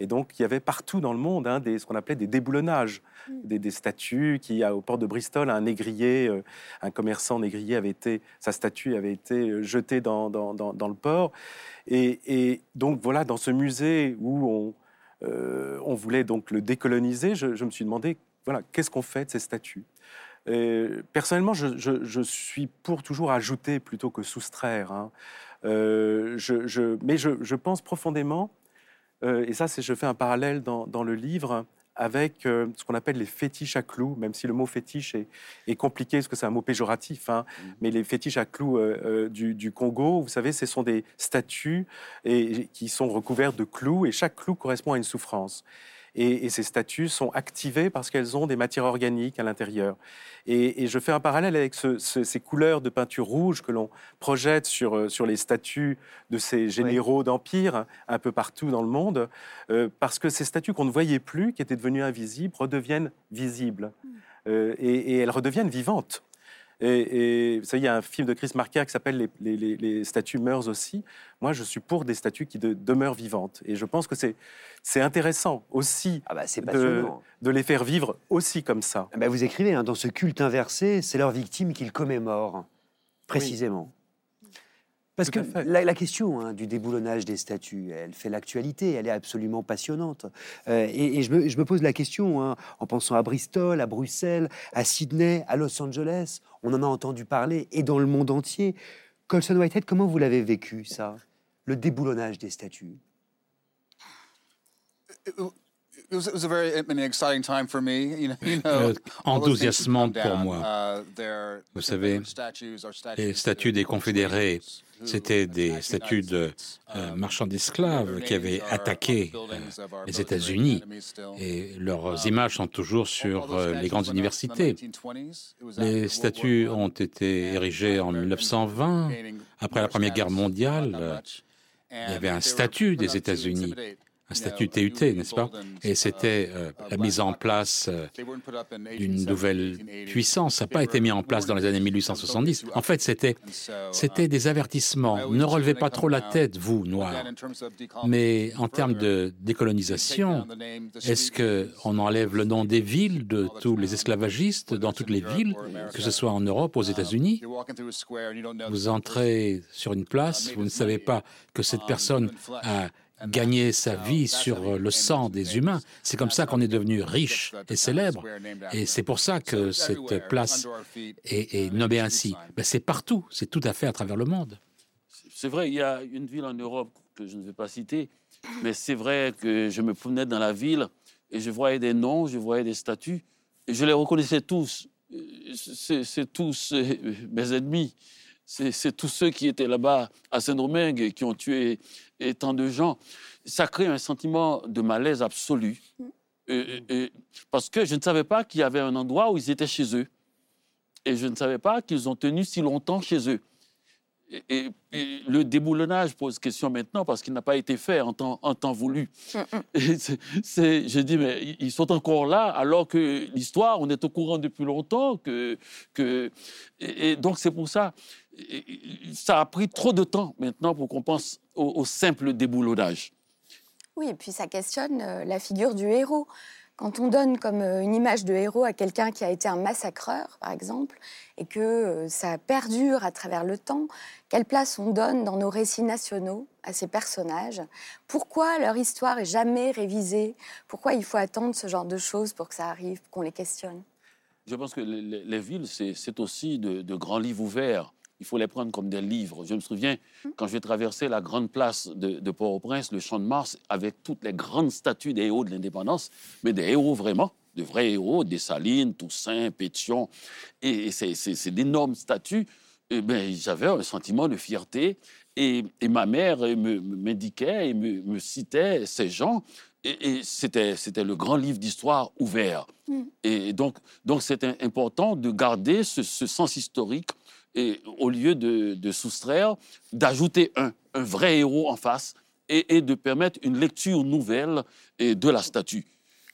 Et donc, il y avait partout dans le monde hein, des, ce qu'on appelait des déboulonnages, mm. des, statues qui, au port de Bristol, un négrier, un commerçant négrier avait été, sa statue avait été jetée dans, dans, dans le port. Et, donc voilà, dans ce musée où on, euh, on voulait donc le décoloniser, je, me suis demandé, voilà, qu'est-ce qu'on fait de ces statues? Personnellement, je, suis pour toujours ajouter plutôt que soustraire. Hein. Euh, mais je, pense profondément, euh, et ça, c'est je fais un parallèle dans, dans le livre, avec euh, ce qu'on appelle les fétiches à clous, même si le mot fétiche est, compliqué, parce que c'est un mot péjoratif, hein. mmh. mais les fétiches à clous euh, euh, du, Congo, vous savez, ce sont des statues et, qui sont recouvertes de clous, et chaque clou correspond à une souffrance. Et, ces statues sont activées parce qu'elles ont des matières organiques à l'intérieur. Et, je fais un parallèle avec ces couleurs de peinture rouge que l'on projette sur, euh, sur les statues de ces généraux d'empire un peu partout dans le monde, euh, parce que ces statues qu'on ne voyait plus, qui étaient devenues invisibles, redeviennent visibles. Hmm. Euh, et, elles redeviennent vivantes. Et, ça, il y a un film de Chris Marker qui s'appelle les, les, statues meurent aussi. Moi, je suis pour des statues qui demeurent vivantes. Et je pense que c'est intéressant aussi ah bah, de, de, les faire vivre aussi comme ça. Bah vous écrivez, hein, dans ce culte inversé, c'est leur victime qu'ils commémorent, précisément. Parce que la, question hein, du déboulonnage des statues, elle fait l'actualité, elle est absolument passionnante. Euh, et, je, me, pose la question, hein, en pensant à Bristol, à Bruxelles, à Sydney, à Los Angeles, on en a entendu parler, et dans le monde entier. Colson Whitehead, comment vous l'avez vécu, ça? Le déboulonnage des statues? Enthousiasmant pour moi. Uh, vous savez, les statues des confédérés c'était des statues de euh, marchands d'esclaves qui avaient attaqué euh, les États-Unis et leurs images sont toujours sur euh, les grandes universités. Les statues ont été érigées en 1920, après la Première Guerre mondiale. Il y avait un statut des États-Unis un statut TUT, n'est-ce pas? Et c'était euh, la mise en place euh, d'une nouvelle puissance. Ça n'a pas été mis en place dans les années 1870. En fait, c'était, c'était des avertissements. Ne relevez pas trop la tête, vous, Noirs. Mais en termes de décolonisation, est-ce qu'on enlève le nom des villes de tous les esclavagistes dans toutes les villes, que ce soit en Europe, aux États-Unis? Vous entrez sur une place, vous ne savez pas que cette personne a gagner sa vie sur le sang des humains. C'est comme ça qu'on est devenu riche et célèbre. Et c'est pour ça que cette place est, nommée ainsi. Mais c'est partout, c'est tout à fait à travers le monde. C'est vrai, il y a une ville en Europe que je ne vais pas citer, mais c'est vrai que je me promenais dans la ville et je voyais des noms, je voyais des statues, et je les reconnaissais tous. C'est tous mes ennemis c'est tous ceux qui étaient là-bas à Saint-Domingue et qui ont tué tant de gens. Ça crée un sentiment de malaise absolu. Mm. parce que je ne savais pas qu'il y avait un endroit où ils étaient chez eux. Et je ne savais pas qu'ils ont tenu si longtemps chez eux. Et, le déboulonnage pose question maintenant parce qu'il n'a pas été fait en temps, en temps voulu. Mm, mm. je dis, mais ils sont encore là alors que l'histoire, on est au courant depuis longtemps. Que, que, et donc c'est pour ça, ça a pris trop de temps maintenant pour qu'on pense au, simple déboulonnage. Oui, et puis ça questionne euh, la figure du héros. Quand on donne comme euh, une image de héros à quelqu'un qui a été un massacreur, par exemple, et que euh, ça perdure à travers le temps, quelle place on donne dans nos récits nationaux à ces personnages? Pourquoi leur histoire est jamais révisée? Pourquoi il faut attendre ce genre de choses pour que ça arrive, qu'on les questionne? Je pense que les, villes, c'est aussi de grands livres ouverts il faut les prendre comme des livres. Je me souviens, quand je vais traverser la grande place de, Port-au-Prince, le Champ de Mars, avec toutes les grandes statues des héros de l'indépendance, mais des héros vraiment, de vrais héros, Dessalines, Toussaint, Pétion, et c'est d'énormes statues. Eh ben, j'avais un sentiment de fierté et, ma mère m'indiquait et me, citait ces gens. Et, c'était, c'était le grand livre d'histoire ouvert. Mm. Et donc, donc c'était important de garder ce sens historique et au lieu de, soustraire, d'ajouter un, un, vrai héros en face et, de permettre une lecture nouvelle de la statue.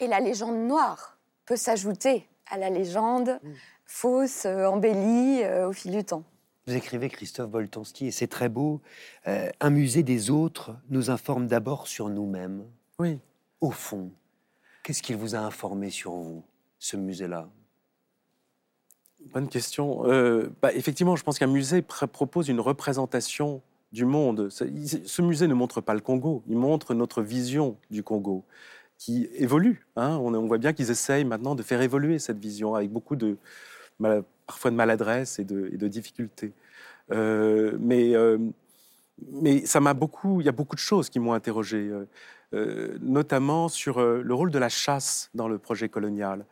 Et la légende noire peut s'ajouter à la légende fausse, euh, embellie euh, au fil du temps. Vous écrivez Christophe Boltanski, et c'est très beau. Euh, un musée des autres nous informe d'abord sur nous-mêmes. Oui. Au fond, qu'est-ce qu'il vous a informé sur vous, ce musée-là? Bonne question. Euh, bah, effectivement, je pense qu'un musée propose une représentation du monde. Ce musée ne montre pas le Congo, il montre notre vision du Congo qui évolue. Hein. On, voit bien qu'ils essayent maintenant de faire évoluer cette vision avec beaucoup de, parfois de maladresse et de, difficultés. Euh, mais, euh, mais ça m'a beaucoup, il y a beaucoup de choses qui m'ont interrogé, notamment sur le rôle de la chasse dans le projet colonial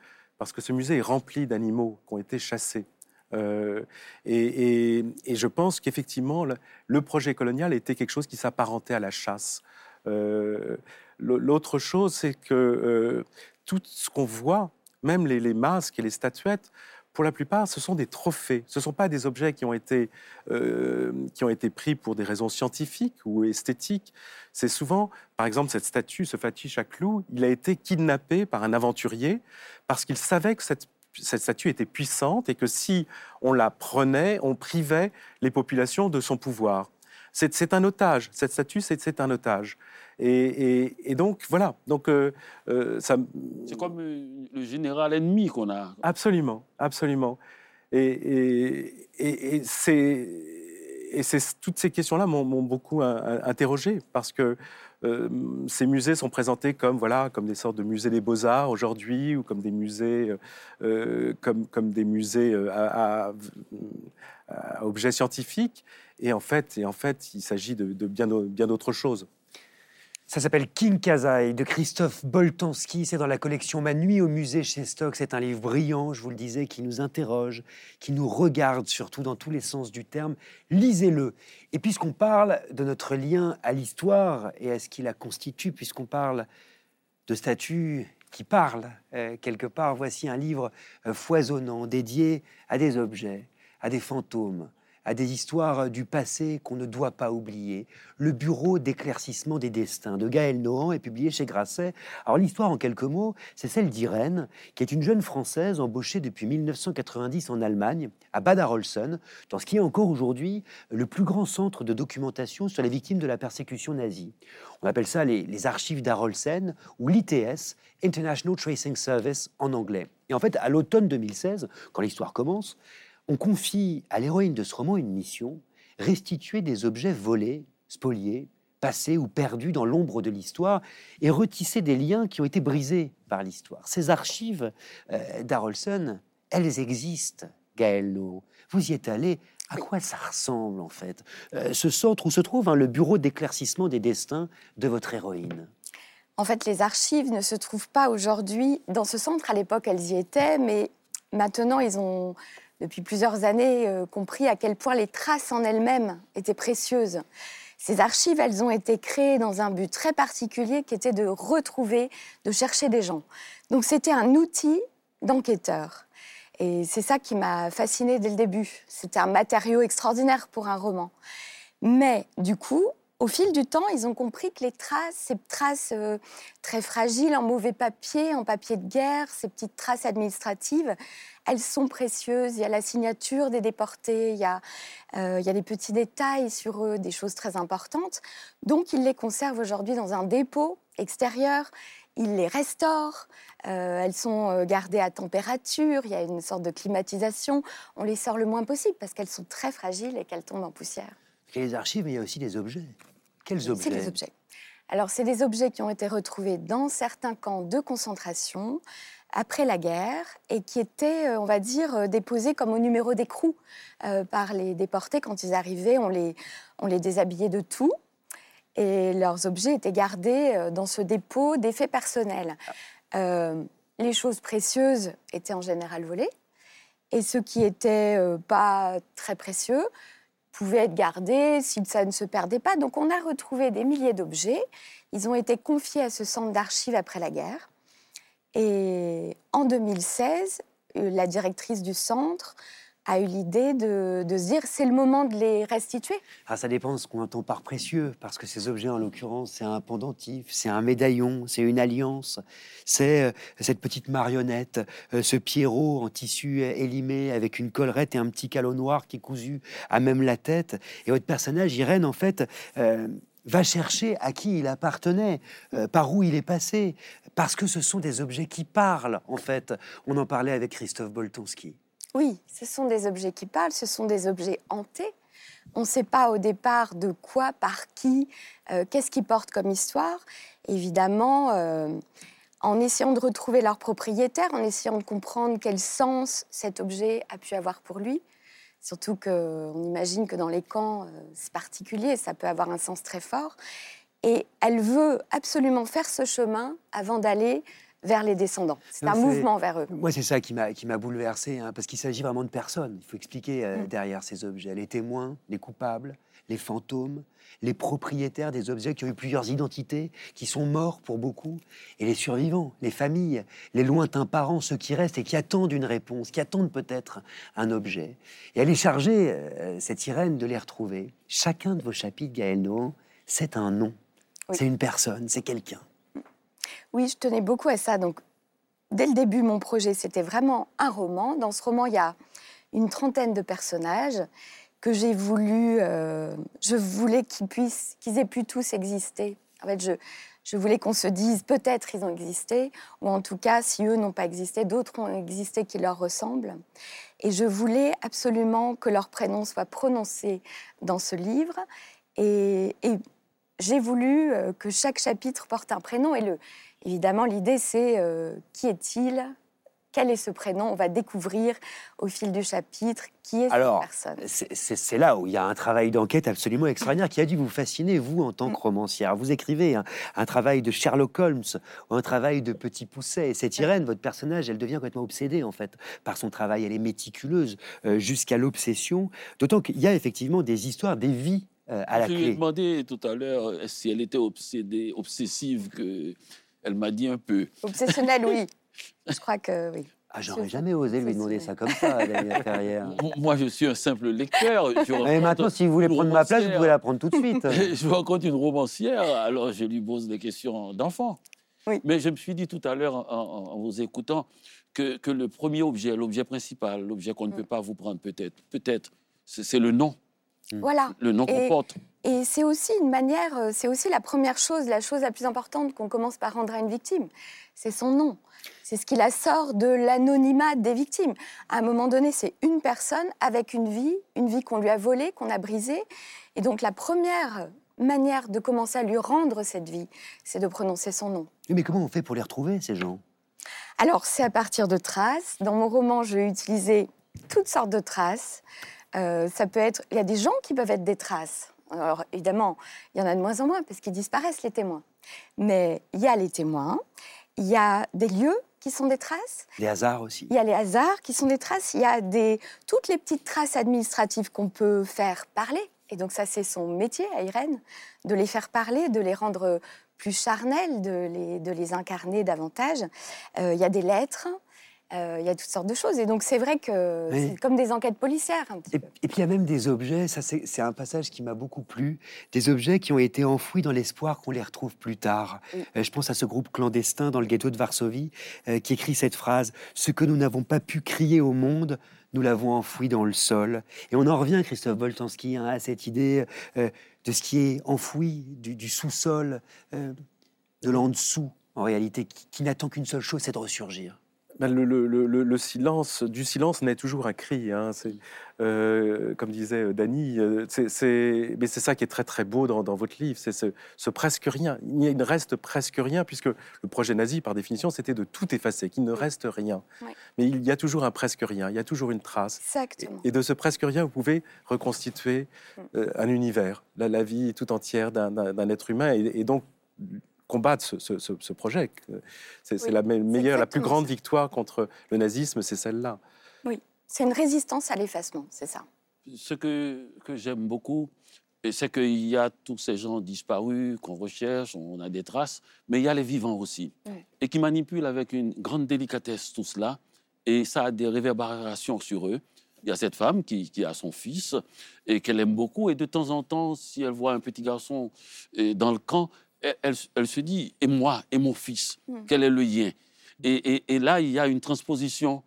parce que ce musée est rempli d'animaux qui ont été chassés. Euh, et, je pense qu'effectivement, le, projet colonial était quelque chose qui s'apparentait à la chasse. Euh, l'autre chose, c'est que euh, tout ce qu'on voit, même les, masques et les statuettes, pour la plupart, ce sont des trophées. Ce ne sont pas des objets qui ont été, euh, qui ont été pris pour des raisons scientifiques ou esthétiques. C'est souvent, par exemple, cette statue, ce Fatih clou, il a été kidnappé par un aventurier parce qu'il savait que cette, cette statue était puissante et que si on la prenait, on privait les populations de son pouvoir. C'est un otage. Cette statue, c'est un otage. Et, donc, voilà. Donc, euh, euh, ça... C'est comme euh, le général ennemi qu'on a. Absolument, absolument. Et, et c'est toutes ces questions-là m'ont beaucoup interrogé parce que ces musées sont présentés comme voilà comme des sortes de musées des beaux arts aujourd'hui ou comme des musées comme comme des musées à, objets scientifiques et en fait il s'agit de, bien d'autres choses. Ça s'appelle King Kazai de Christophe Boltanski. C'est dans la collection Ma nuit au musée chez Stock. C'est un livre brillant, je vous le disais, qui nous interroge, qui nous regarde surtout dans tous les sens du terme. Lisez-le. Et puisqu'on parle de notre lien à l'histoire et à ce qui la constitue, puisqu'on parle de statues qui parlent euh, quelque part, voici un livre euh, foisonnant dédié à des objets, à des fantômes, à des histoires du passé qu'on ne doit pas oublier. Le Bureau d'éclaircissement des destins de Gaël Nohan est publié chez Grasset. Alors l'histoire en quelques mots, c'est celle d'Irène, qui est une jeune Française embauchée depuis 1990 en Allemagne, à Bad Arolsen, dans ce qui est encore aujourd'hui le plus grand centre de documentation sur les victimes de la persécution nazie. On appelle ça les, les archives d'Arolsen ou l'ITS, International Tracing Service en anglais. Et en fait, à l'automne 2016, quand l'histoire commence, on confie à l'héroïne de ce roman une mission, restituer des objets volés, spoliés, passés ou perdus dans l'ombre de l'histoire et retisser des liens qui ont été brisés par l'histoire. Ces archives euh, elles existent, Gaël Vous y êtes allé. À quoi ça ressemble en fait? Euh, Ce centre où se trouve hein, le bureau d'éclaircissement des destins de votre héroïne? En fait, les archives ne se trouvent pas aujourd'hui dans ce centre. À l'époque, elles y étaient, mais maintenant, ils ont depuis plusieurs années euh, compris à quel point les traces en elles-mêmes étaient précieuses. Ces archives, elles ont été créées dans un but très particulier qui était de retrouver, de chercher des gens. Donc c'était un outil d'enquêteur. Et c'est ça qui m'a fascinée dès le début. C'était un matériau extraordinaire pour un roman. Mais du coup, au fil du temps, ils ont compris que les traces, ces traces euh, très fragiles en mauvais papier, en papier de guerre, ces petites traces administratives, elles sont précieuses. Il y a la signature des déportés, il y a, euh, des petits détails sur eux, des choses très importantes. Donc, ils les conservent aujourd'hui dans un dépôt extérieur. Ils les restaurent, euh, elles sont gardées à température, il y a une sorte de climatisation. On les sort le moins possible parce qu'elles sont très fragiles et qu'elles tombent en poussière. Il y a les archives, mais il y a aussi des objets. Quels objets C'est des objets. Alors, c'est des objets qui ont été retrouvés dans certains camps de concentration après la guerre et qui étaient, euh, on va dire, euh, déposés comme au numéro d'écrou euh, par les déportés. Quand ils arrivaient, on les, on les déshabillait de tout et leurs objets étaient gardés dans ce dépôt d'effets personnels. les choses précieuses étaient en général volées et ce qui n'était pas très précieux pouvaient être gardés, si ça ne se perdait pas. Donc on a retrouvé des milliers d'objets. Ils ont été confiés à ce centre d'archives après la guerre. Et en 2016, euh, la directrice du centre a eu l'idée de, se dire c'est le moment de les restituer? Ah, ça dépend de ce qu'on entend par précieux, parce que ces objets, en l'occurrence, c'est un pendentif, c'est un médaillon, c'est une alliance, c'est euh, cette petite marionnette, euh, ce pierrot en tissu élimé avec une collerette et un petit calot noir qui est cousu à même la tête. Et votre personnage, Irène, en fait, euh, va chercher à qui il appartenait, par où il est passé, parce que ce sont des objets qui parlent, en fait. On en parlait avec Christophe Boltonski. Oui, ce sont des objets qui parlent, ce sont des objets hantés. On ne sait pas au départ de quoi, par qui, euh, qu'est-ce qu'ils portent comme histoire. Évidemment, euh, en essayant de retrouver leur propriétaire, en essayant de comprendre quel sens cet objet a pu avoir pour lui. Surtout qu'on imagine que dans les camps, euh, c'est particulier, ça peut avoir un sens très fort. Et elle veut absolument faire ce chemin avant d'aller vers les descendants. C'est un mouvement vers eux. Moi, c'est ça qui m'a bouleversé, hein, parce qu'il s'agit vraiment de personnes. Il faut expliquer euh, mm. derrière ces objets les témoins, les coupables, les fantômes, les propriétaires des objets qui ont eu plusieurs identités, qui sont morts pour beaucoup, et les survivants, les familles, les lointains parents, ceux qui restent et qui attendent une réponse, qui attendent peut-être un objet. Et elle est chargée, euh, cette Irène, de les retrouver. Chacun de vos chapitres, Gaël Nohan, c'est un nom, c'est une personne, c'est quelqu'un. Oui, je tenais beaucoup à ça. Donc, dès le début, mon projet, c'était vraiment un roman. Dans ce roman, il y a une trentaine de personnages que j'ai voulu. Euh, je voulais qu'ils puissent, qu'ils aient pu tous exister. En fait, je, je voulais qu'on se dise peut-être ils ont existé, ou en tout cas, si eux n'ont pas existé, d'autres ont existé qui leur ressemblent. Et je voulais absolument que leur prénom soit prononcé dans ce livre. Et, et j'ai voulu euh, que chaque chapitre porte un prénom. Et le, Évidemment, l'idée, c'est euh, qui est-il? Quel est ce prénom? On va découvrir au fil du chapitre qui est Alors, cette personne. C'est là où il y a un travail d'enquête absolument extraordinaire qui a dû vous fasciner, vous, en tant que mm. romancière. Vous écrivez un, travail de Sherlock Holmes ou un travail de Petit Pousset. Et cette Irène, votre personnage, elle devient complètement obsédée, en fait, par son travail. Elle est méticuleuse euh, jusqu'à l'obsession. D'autant qu'il y a effectivement des histoires, des vies euh, à la clé. Je lui ai demandé tout à l'heure si elle était obsédée, obsessive, que elle m'a dit un peu. Obsessionnelle, oui. Je crois que oui. Ah, j'aurais jamais osé lui demander ça comme ça, Daniel Ferrière. Moi, je suis un simple lecteur. Mais maintenant, si vous voulez prendre ma place, vous pouvez la prendre tout de suite. je rencontre une romancière, alors je lui pose des questions d'enfant. Oui. Mais je me suis dit tout à l'heure, en, vous écoutant, que, que le premier objet, l'objet principal, l'objet qu'on ne peut mm. pas vous prendre peut-être, peut-être, c'est le nom. Mm. Voilà. Le nom qu'on porte. Et c'est aussi une manière, euh, c'est aussi la première chose, la chose la plus importante qu'on commence par rendre à une victime. C'est son nom. C'est ce qui la sort de l'anonymat des victimes. À un moment donné, c'est une personne avec une vie, une vie qu'on lui a volée, qu'on a brisée. Et donc la première manière de commencer à lui rendre cette vie, c'est de prononcer son nom. Mais comment on fait pour les retrouver, ces gens? Alors, c'est à partir de traces. Dans mon roman, je vais utiliser toutes sortes de traces. Euh, ça peut être, il y a des gens qui peuvent être des traces. Alors évidemment, il y en a de moins en moins parce qu'ils disparaissent les témoins. Mais il y a les témoins, il y a des lieux qui sont des traces. Les hasards aussi. Il y a les hasards qui sont des traces. Il y a des, toutes les petites traces administratives qu'on peut faire parler. Et donc ça, c'est son métier à Irène, de les faire parler, de les rendre plus charnels, de les, de les incarner davantage. Euh, il y a des lettres, euh, il y a toutes sortes de choses. Et donc, c'est vrai que c'est comme des enquêtes policières. et, puis, il y a même des objets, ça c'est un passage qui m'a beaucoup plu, des objets qui ont été enfouis dans l'espoir qu'on les retrouve plus tard. Euh, je pense à ce groupe clandestin dans le ghetto de Varsovie euh, qui écrit cette phrase Ce que nous n'avons pas pu crier au monde, nous l'avons enfoui dans le sol. Et on en revient, Christophe Boltanski, hein, à cette idée de ce qui est enfoui du, sous-sol, de l'en-dessous, en réalité, qui n'attend qu'une seule chose, c'est de ressurgir. Ben, le, silence, du silence naît toujours un cri. Hein. Euh, comme disait euh, Dany, euh, mais c'est ça qui est très très beau dans, votre livre, c'est ce, presque rien. Il ne reste presque rien, puisque le projet nazi, par définition, c'était de tout effacer, qu'il ne reste rien. Mais il y a toujours un presque rien, il y a toujours une trace. Et, de ce presque rien, vous pouvez reconstituer mm. un univers, la, vie tout entière d'un être humain, et, et donc combattre ce, projet. C'est la meilleure, la plus grande victoire contre le nazisme, c'est celle-là. Oui, c'est une résistance à l'effacement, c'est ça. Ce que, que j'aime beaucoup, c'est qu'il y a tous ces gens disparus qu'on recherche, on a des traces, mais il y a les vivants aussi, et qui manipulent avec une grande délicatesse tout cela, et ça a des réverbérations sur eux. Il y a cette femme qui, qui a son fils et qu'elle aime beaucoup, et de temps en temps, si elle voit un petit garçon dans le camp, elle, se dit, et moi, et mon fils, hmm. quel est le lien? Et, là, il y a une transposition,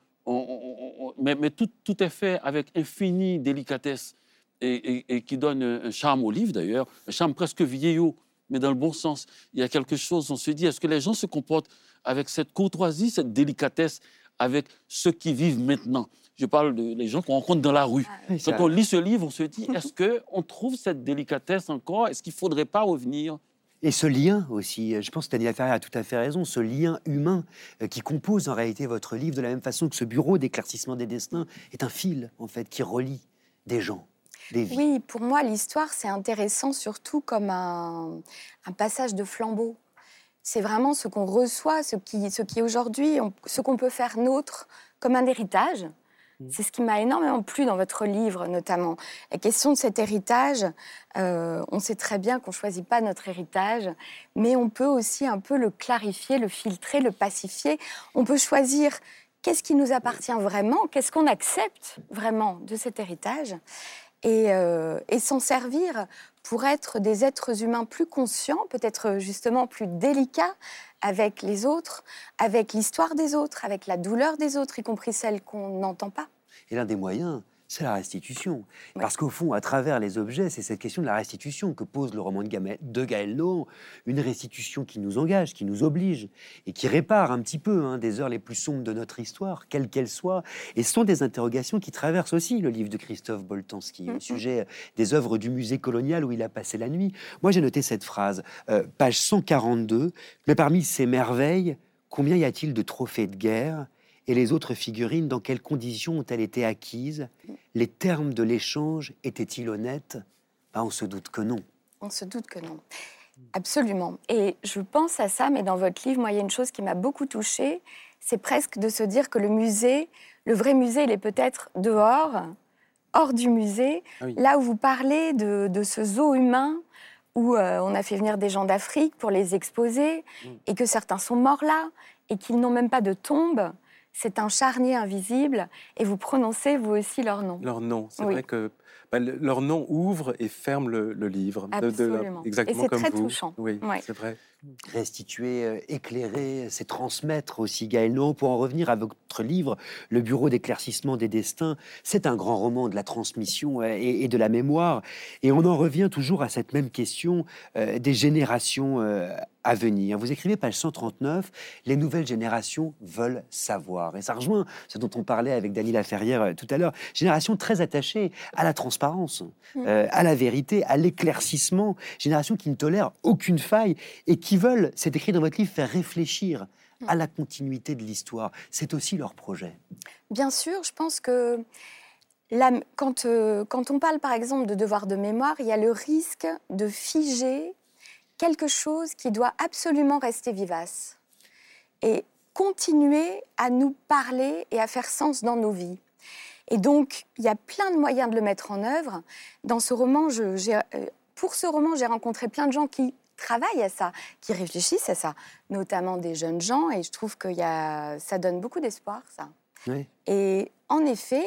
mais, tout, est fait avec infinie délicatesse et, qui donne un charme au livre d'ailleurs, un charme presque vieillot, mais dans le bon sens. Il y a quelque chose, on se dit, est-ce que les gens se comportent avec cette courtoisie, cette délicatesse avec ceux qui vivent maintenant? Je parle des gens qu'on rencontre dans la rue. Ah, Quand on lit ce livre, on se dit, est-ce qu'on trouve cette délicatesse encore? Est-ce qu'il ne faudrait pas revenir et ce lien aussi, je pense que Daniel Ferrier a tout à fait raison, ce lien humain euh, qui compose en réalité votre livre de la même façon que ce bureau d'éclaircissement des destins est un fil en fait qui relie des gens. Des vies. Oui, pour moi, l'histoire, c'est intéressant surtout comme un, passage de flambeau. C'est vraiment ce qu'on reçoit, ce qui, ce qui aujourd'hui, ce qu'on peut faire nôtre comme un héritage. C'est ce qui m'a énormément plu dans votre livre, notamment. La question de cet héritage, euh, on sait très bien qu'on ne choisit pas notre héritage, mais on peut aussi un peu le clarifier, le filtrer, le pacifier. On peut choisir qu'est-ce qui nous appartient vraiment, qu'est-ce qu'on accepte vraiment de cet héritage, et, euh, et s'en servir pour être des êtres humains plus conscients, peut-être justement plus délicats avec les autres, avec l'histoire des autres, avec la douleur des autres, y compris celle qu'on n'entend pas. Et l'un des moyens, c'est la restitution. Parce qu'au fond, à travers les objets, c'est cette question de la restitution que pose le roman de, Gaël Nohan. Une restitution qui nous engage, qui nous oblige et qui répare un petit peu hein, des heures les plus sombres de notre histoire, quelles qu'elles soient. Et ce sont des interrogations qui traversent aussi le livre de Christophe Boltanski, au sujet des œuvres du musée colonial où il a passé la nuit. Moi, j'ai noté cette phrase, euh, page 142, mais parmi ces merveilles, combien y a-t-il de trophées de guerre? Et les autres figurines, dans quelles conditions ont-elles été acquises? Les termes de l'échange étaient-ils honnêtes? Ben, On se doute que non. On se doute que non. Absolument. Et je pense à ça, mais dans votre livre, moi, il y a une chose qui m'a beaucoup touchée, c'est presque de se dire que le musée, le vrai musée, il est peut-être dehors, hors du musée, ah là où vous parlez de, ce zoo humain où euh, on a fait venir des gens d'Afrique pour les exposer, mm. et que certains sont morts là, et qu'ils n'ont même pas de tombe c'est un charnier invisible et vous prononcez vous aussi leur nom. Leur nom, c'est vrai que bah, leur nom ouvre et ferme le, livre. Absolument. exactement et c'est très vous. touchant. Oui, c'est vrai. Restituer, euh, éclairer, c'est transmettre aussi Gaël. Pour en revenir à votre livre, Le Bureau d'éclaircissement des destins, c'est un grand roman de la transmission euh, et, de la mémoire. Et on en revient toujours à cette même question euh, des générations à venir. Vous écrivez page 139, les nouvelles générations veulent savoir. Et ça rejoint ce dont on parlait avec Dany Laferrière euh, tout à l'heure. Génération très attachée à la transparence, mm. euh, à la vérité, à l'éclaircissement. Génération qui ne tolère aucune faille et qui veulent, c'est écrit dans votre livre, faire réfléchir à la continuité de l'histoire. C'est aussi leur projet. Bien sûr, je pense que quand, euh, quand on parle par exemple de devoir de mémoire, il y a le risque de figer quelque chose qui doit absolument rester vivace et continuer à nous parler et à faire sens dans nos vies. Et donc, il y a plein de moyens de le mettre en œuvre. Dans ce roman, je, euh, pour ce roman, j'ai rencontré plein de gens qui travaillent à ça, qui réfléchissent à ça, notamment des jeunes gens, et je trouve que y a, ça donne beaucoup d'espoir, ça. Et en effet,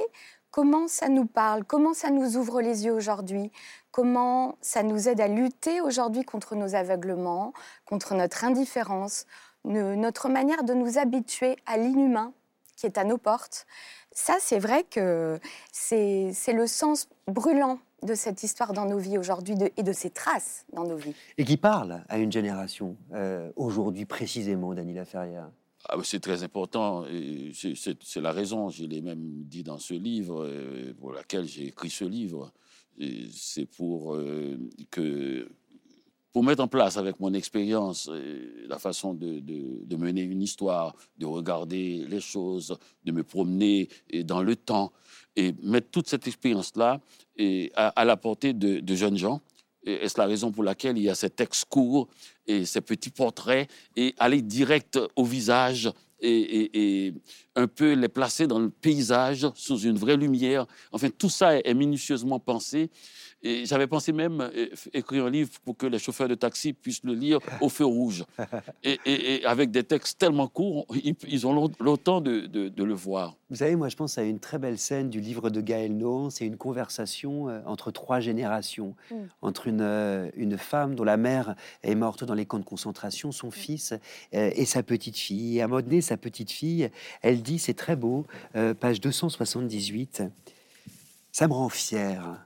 comment ça nous parle, comment ça nous ouvre les yeux aujourd'hui, comment ça nous aide à lutter aujourd'hui contre nos aveuglements, contre notre indifférence, notre manière de nous habituer à l'inhumain qui est à nos portes. Ça, c'est vrai que c'est le sens brûlant de cette histoire dans nos vies aujourd'hui et de ces traces dans nos vies. Et qui parle à une génération euh, aujourd'hui précisément, Daniela Ferrière ah, c'est très important. C'est la raison, je l'ai même dit dans ce livre, euh, pour laquelle j'ai écrit ce livre c'est pour euh, que mettre en place avec mon expérience euh, la façon de, de, mener une histoire, de regarder les choses, de me promener dans le temps et mettre toute cette expérience-là à, à la portée de, de jeunes gens. Et c'est la raison pour laquelle il y a ces textes courts et ces petits portraits et aller direct au visage et, un peu les placer dans le paysage sous une vraie lumière. Enfin, tout ça est minutieusement pensé et j'avais pensé même euh, écrire un livre pour que les chauffeurs de taxi puissent le lire au feu rouge. Et, avec des textes tellement courts, ils, ont longtemps de, de, le voir. Vous savez, moi, je pense à une très belle scène du livre de Gaël Nohan. C'est une conversation euh, entre trois générations. Mm. Entre une, euh, une femme dont la mère est morte dans les camps de concentration, son mm. fils et sa petite fille. Et à un moment donné, sa petite fille, elle dit, c'est très beau, page 278, ça me rend fière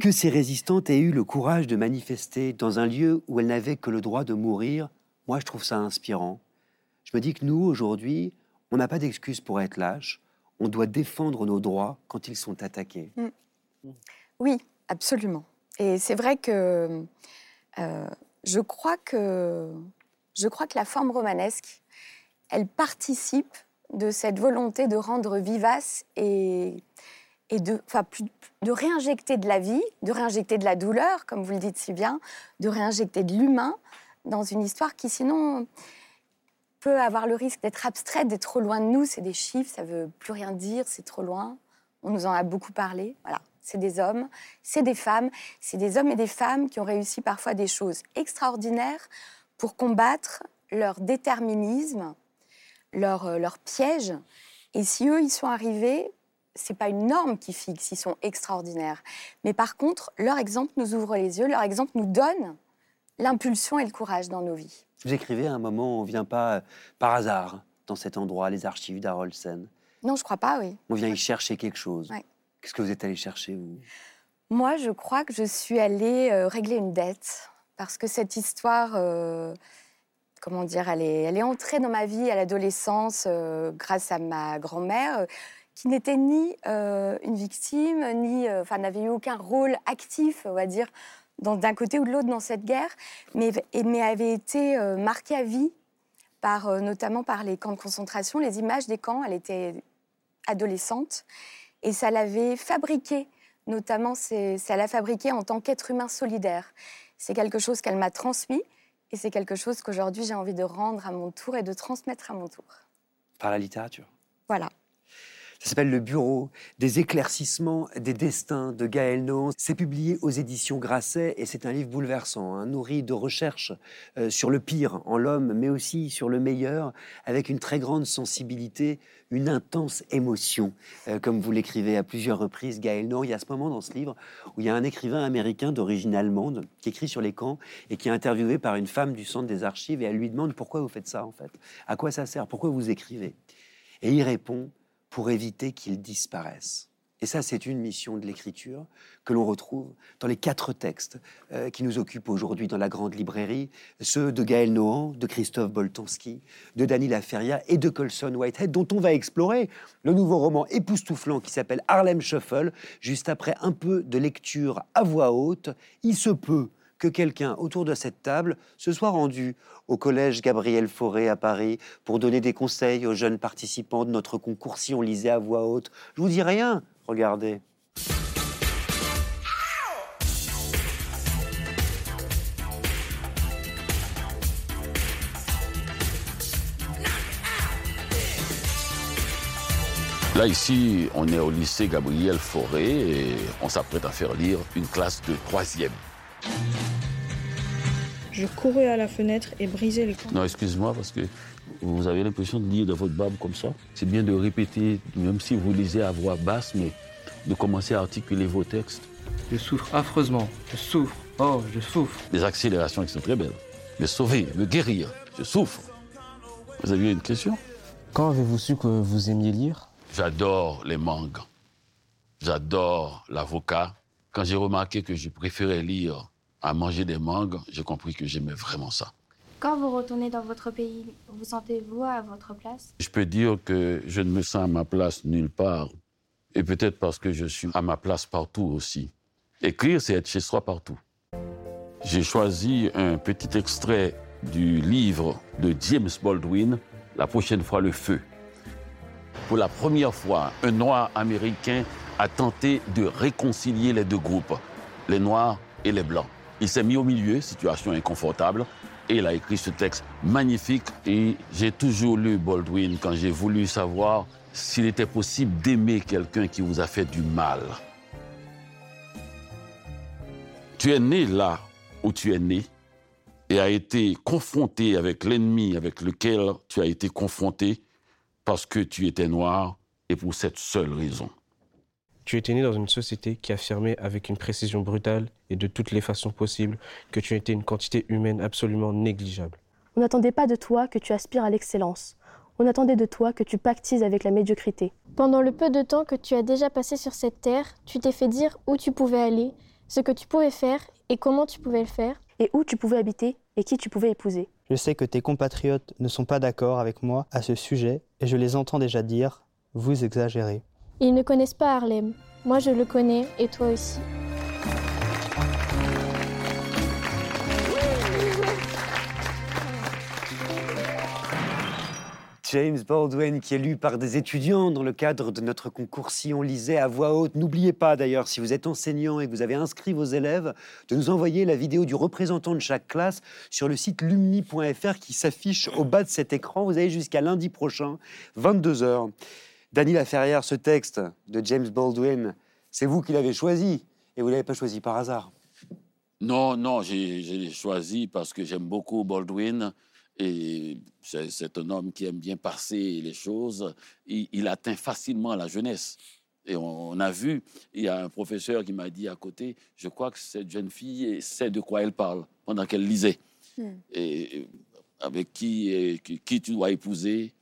que ces résistantes aient eu le courage de manifester dans un lieu où elles n'avaient que le droit de mourir, moi je trouve ça inspirant. Je me dis que nous, aujourd'hui, on n'a pas d'excuse pour être lâche. On doit défendre nos droits quand ils sont attaqués. Mm. Oui, absolument. Et c'est vrai que euh, je crois que je crois que la forme romanesque, elle participe de cette volonté de rendre vivace et de, de réinjecter de la vie, de réinjecter de la douleur, comme vous le dites si bien, de réinjecter de l'humain dans une histoire qui sinon peut avoir le risque d'être abstraite, d'être trop loin de nous. C'est des chiffres, ça veut plus rien dire, c'est trop loin. On nous en a beaucoup parlé. Voilà, c'est des hommes, c'est des femmes, c'est des hommes et des femmes qui ont réussi parfois des choses extraordinaires pour combattre leur déterminisme, leur, euh, leur piège. Et si eux, ils sont arrivés, c'est pas une norme qui fixe, ils sont extraordinaires. Mais par contre, leur exemple nous ouvre les yeux, leur exemple nous donne l'impulsion et le courage dans nos vies. Vous écrivez à un moment, on vient pas euh, par hasard dans cet endroit, les archives d'Arolsen. Non, je crois pas, oui. On vient y chercher quelque chose. Qu'est-ce que vous êtes allé chercher, vous? Moi, je crois que je suis allée euh, régler une dette. Parce que cette histoire, euh, comment dire, elle est, entrée dans ma vie à l'adolescence grâce à ma grand-mère qui n'était ni euh, une victime, ni, euh, enfin, n'avait eu aucun rôle actif, on va dire, d'un côté ou de l'autre dans cette guerre, mais, mais avait été euh, marquée à vie par, notamment par les camps de concentration, les images des camps. Elle était adolescente et ça l'avait fabriquée, notamment, ça l'a fabriquée en tant qu'être humain solidaire. C'est quelque chose qu'elle m'a transmis et c'est quelque chose qu'aujourd'hui j'ai envie de rendre à mon tour et de transmettre à mon tour. Par la littérature Voilà. Ça s'appelle Le Bureau des éclaircissements des destins de Gaël Nohan. C'est publié aux éditions Grasset et c'est un livre bouleversant, hein, nourri de recherches euh, sur le pire en l'homme, mais aussi sur le meilleur, avec une très grande sensibilité, une intense émotion, euh, comme vous l'écrivez à plusieurs reprises, Gaël Nohan. Il y a ce moment dans ce livre où il y a un écrivain américain d'origine allemande qui écrit sur les camps et qui est interviewé par une femme du centre des archives et elle lui demande pourquoi vous faites ça en fait, à quoi ça sert, pourquoi vous écrivez? Et il répond pour éviter qu'ils disparaissent. Et ça, c'est une mission de l'écriture que l'on retrouve dans les quatre textes euh, qui nous occupent aujourd'hui dans la grande librairie, ceux de Gaël Nohan, de Christophe Boltanski, de Dany Laferria et de Colson Whitehead, dont on va explorer le nouveau roman époustouflant qui s'appelle Harlem Shuffle, juste après un peu de lecture à voix haute. Il se peut que quelqu'un autour de cette table se soit rendu au collège Gabriel Fauré à Paris pour donner des conseils aux jeunes participants de notre concours si on lisait à voix haute. Je vous dis rien, regardez. Là, ici, on est au lycée Gabriel Fauré et on s'apprête à faire lire une classe de troisième. Je courais à la fenêtre et brisais les Non, excuse-moi, parce que vous avez l'impression de lire de votre barbe comme ça. C'est bien de répéter, même si vous lisez à voix basse, mais de commencer à articuler vos textes. Je souffre affreusement. Je souffre. Oh, je souffre. Des accélérations qui sont très belles. Me sauver, me guérir. Je souffre. Vous aviez une question? Quand avez-vous su que vous aimiez lire? J'adore les mangues. J'adore l'avocat. Quand j'ai remarqué que je préférais lire à manger des mangues, j'ai compris que j'aimais vraiment ça. Quand vous retournez dans votre pays, vous sentez-vous à votre place? Je peux dire que je ne me sens à ma place nulle part. Et peut-être parce que je suis à ma place partout aussi. Écrire, c'est être chez soi partout. J'ai choisi un petit extrait du livre de James Baldwin, La prochaine fois le feu. Pour la première fois, un noir américain a tenté de réconcilier les deux groupes, les noirs et les blancs. Il s'est mis au milieu, situation inconfortable, et il a écrit ce texte magnifique. Et j'ai toujours lu Baldwin quand j'ai voulu savoir s'il était possible d'aimer quelqu'un qui vous a fait du mal. Tu es né là où tu es né et a été confronté avec l'ennemi avec lequel tu as été confronté parce que tu étais noir et pour cette seule raison. Tu étais né dans une société qui affirmait avec une précision brutale et de toutes les façons possibles que tu étais une quantité humaine absolument négligeable. On n'attendait pas de toi que tu aspires à l'excellence. On attendait de toi que tu pactises avec la médiocrité. Pendant le peu de temps que tu as déjà passé sur cette terre, tu t'es fait dire où tu pouvais aller, ce que tu pouvais faire et comment tu pouvais le faire. Et où tu pouvais habiter et qui tu pouvais épouser. Je sais que tes compatriotes ne sont pas d'accord avec moi à ce sujet et je les entends déjà dire, vous exagérez. Ils ne connaissent pas Harlem. Moi, je le connais et toi aussi. James Baldwin, qui est lu par des étudiants dans le cadre de notre concours Si on lisait à voix haute. N'oubliez pas d'ailleurs, si vous êtes enseignant et que vous avez inscrit vos élèves, de nous envoyer la vidéo du représentant de chaque classe sur le site lumni.fr qui s'affiche au bas de cet écran. Vous avez jusqu'à lundi prochain, 22h. Dany Laferrière, ce texte de James Baldwin, c'est vous qui l'avez choisi et vous ne l'avez pas choisi par hasard. Non, non, j'ai choisi parce que j'aime beaucoup Baldwin et c'est un homme qui aime bien passer les choses. Il, atteint facilement la jeunesse. Et on, a vu, il y a un professeur qui m'a dit à côté, je crois que cette jeune fille sait de quoi elle parle pendant qu'elle lisait. Hmm. Et avec qui, qui tu dois épouser,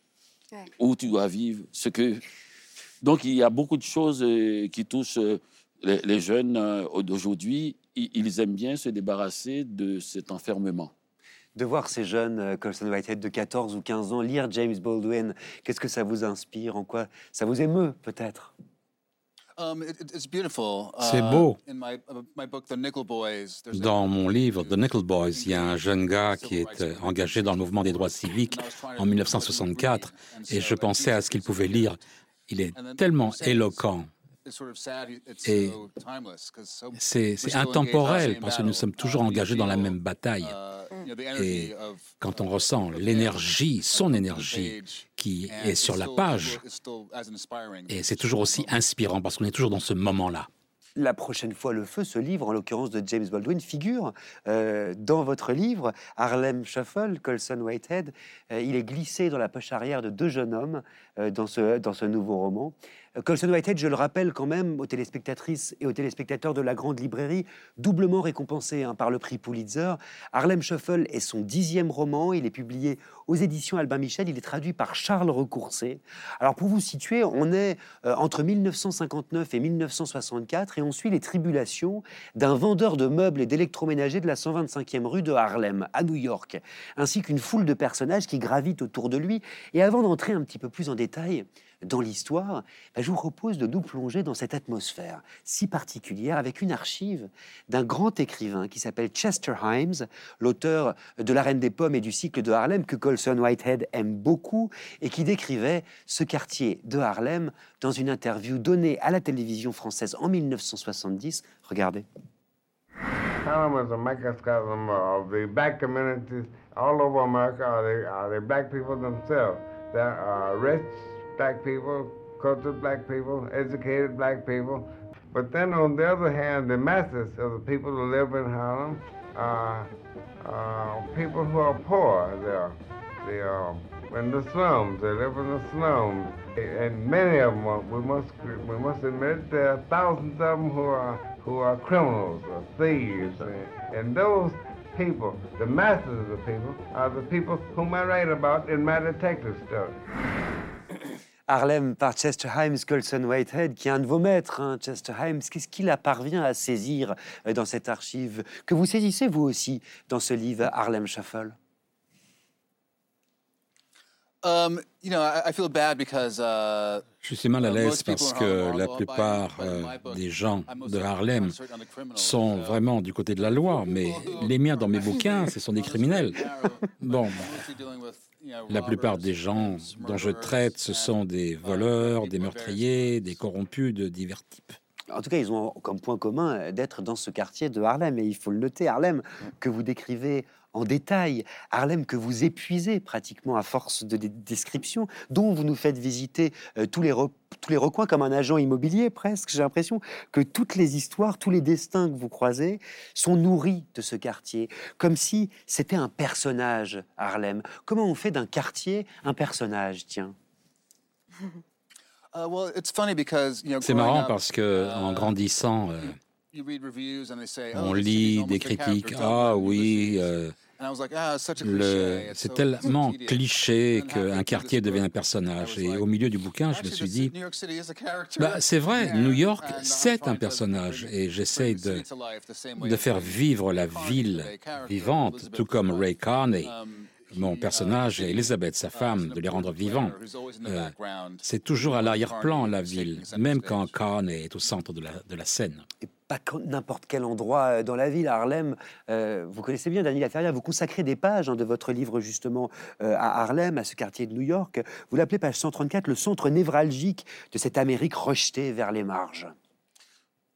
où tu dois vivre, ce que... Donc, il y a beaucoup de choses euh, qui touchent euh, les, jeunes euh, d'aujourd'hui. Ils aiment bien se débarrasser de cet enfermement. De voir ces jeunes, Colson Whitehead, de 14 ou 15 ans, lire James Baldwin, qu'est-ce que ça vous inspire? En quoi ça vous émeut, peut-être? C'est beau. Dans mon livre The Nickel Boys, il y a un jeune gars qui est euh, engagé dans le mouvement des droits civiques en 1964 et je pensais à ce qu'il pouvait lire. Il est tellement éloquent Et c'est intemporel parce que nous sommes toujours engagés dans la même bataille. Et quand on ressent l'énergie, son énergie, qui est sur la page, et c'est toujours aussi inspirant parce qu'on est toujours dans ce moment-là. La prochaine fois, le feu, ce livre, en l'occurrence de James Baldwin, figure euh, dans votre livre, Harlem Shuffle, Colson Whitehead. Euh, il est glissé dans la poche arrière de deux jeunes hommes euh, dans, ce, dans ce nouveau roman. Colson Whitehead, je le rappelle quand même aux téléspectatrices et aux téléspectateurs de la Grande Librairie, doublement récompensé hein, par le prix Pulitzer. Harlem Shuffle est son dixième roman. Il est publié aux éditions Albin Michel. Il est traduit par Charles Recourcé. Alors pour vous situer, on est euh, entre 1959 et 1964 et on suit les tribulations d'un vendeur de meubles et d'électroménagers de la 125e rue de Harlem, à New York, ainsi qu'une foule de personnages qui gravitent autour de lui. Et avant d'entrer un petit peu plus en détail, dans l'histoire, bah, je vous propose de nous plonger dans cette atmosphère si particulière avec une archive d'un grand écrivain qui s'appelle Chester Himes, l'auteur de La Reine des Pommes et du cycle de Harlem que Colson Whitehead aime beaucoup et qui décrivait ce quartier de Harlem dans une interview donnée à la télévision française en 1970. Regardez. Harlem is a microcosm of the black communities all over America. Are the, black people themselves. are rich, black people, cultured black people, educated black people. But then on the other hand, the masses of the people who live in Harlem are uh, people who are poor. They're, they are in the slums. They live in the slums. And many of them, we must, we must admit, there are thousands of them who are, who are criminals or thieves. And, and those people, the masses of the people, are the people whom I write about in my detective story. Harlem par Chester Himes, Colson Whitehead, qui est un de vos maîtres, hein, Chester Himes. Qu'est-ce qu'il a parvient à saisir euh, dans cette archive que vous saisissez vous aussi dans ce livre Harlem Shuffle? Um, you know, I, feel bad because, uh, Je suis mal à l'aise parce que la plupart euh, des gens de Harlem sont vraiment du côté de la loi, mais les miens dans mes bouquins, ce sont des criminels. Bon, la plupart des gens dont je traite, ce sont des voleurs, des meurtriers, des corrompus de divers types. En tout cas, ils ont comme point commun d'être dans ce quartier de Harlem. Et il faut le noter, Harlem, que vous décrivez en détail, Harlem que vous épuisez pratiquement à force de descriptions, dont vous nous faites visiter euh, tous, les tous les recoins comme un agent immobilier presque. J'ai l'impression que toutes les histoires, tous les destins que vous croisez sont nourris de ce quartier, comme si c'était un personnage, Harlem. Comment on fait d'un quartier un personnage, tiens? Uh, C'est marrant parce que en uh, grandissant, euh, on oh, lit des critiques. Ah oui, euh, c'est tellement cliché qu'un quartier devient un personnage. Et au milieu du bouquin, je me suis dit, bah, c'est vrai, New York, c'est un personnage. Et j'essaie de, de faire vivre la ville vivante, tout comme Ray Carney. Um, mon personnage et Elizabeth, sa femme, de les rendre vivants. Euh, c'est toujours à l'arrière-plan, la ville, même quand Carney est au centre de la, de la scène n'importe quel endroit euh, dans la ville. Harlem, euh, vous connaissez bien Daniel Laferrière, vous consacrez des pages hein, de votre livre justement euh, à Harlem, à ce quartier de New York. Vous l'appelez page 134 le centre névralgique de cette Amérique rejetée vers les marges.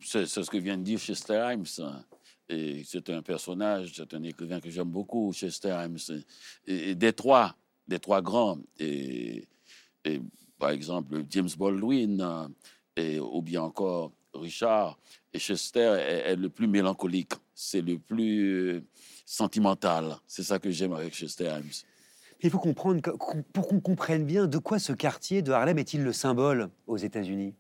C'est ce que vient de dire Chester Himes. Hein. C'est un personnage, c'est un écrivain que j'aime beaucoup, Chester Himes. Et, des trois, des trois grands, et, par exemple James Baldwin, et, ou bien encore Richard, et Chester est, le plus mélancolique, c'est le plus euh, sentimental. C'est ça que j'aime avec Chester Himes. Il faut comprendre, pour qu'on comprenne bien, de quoi ce quartier de Harlem est-il le symbole aux États-Unis?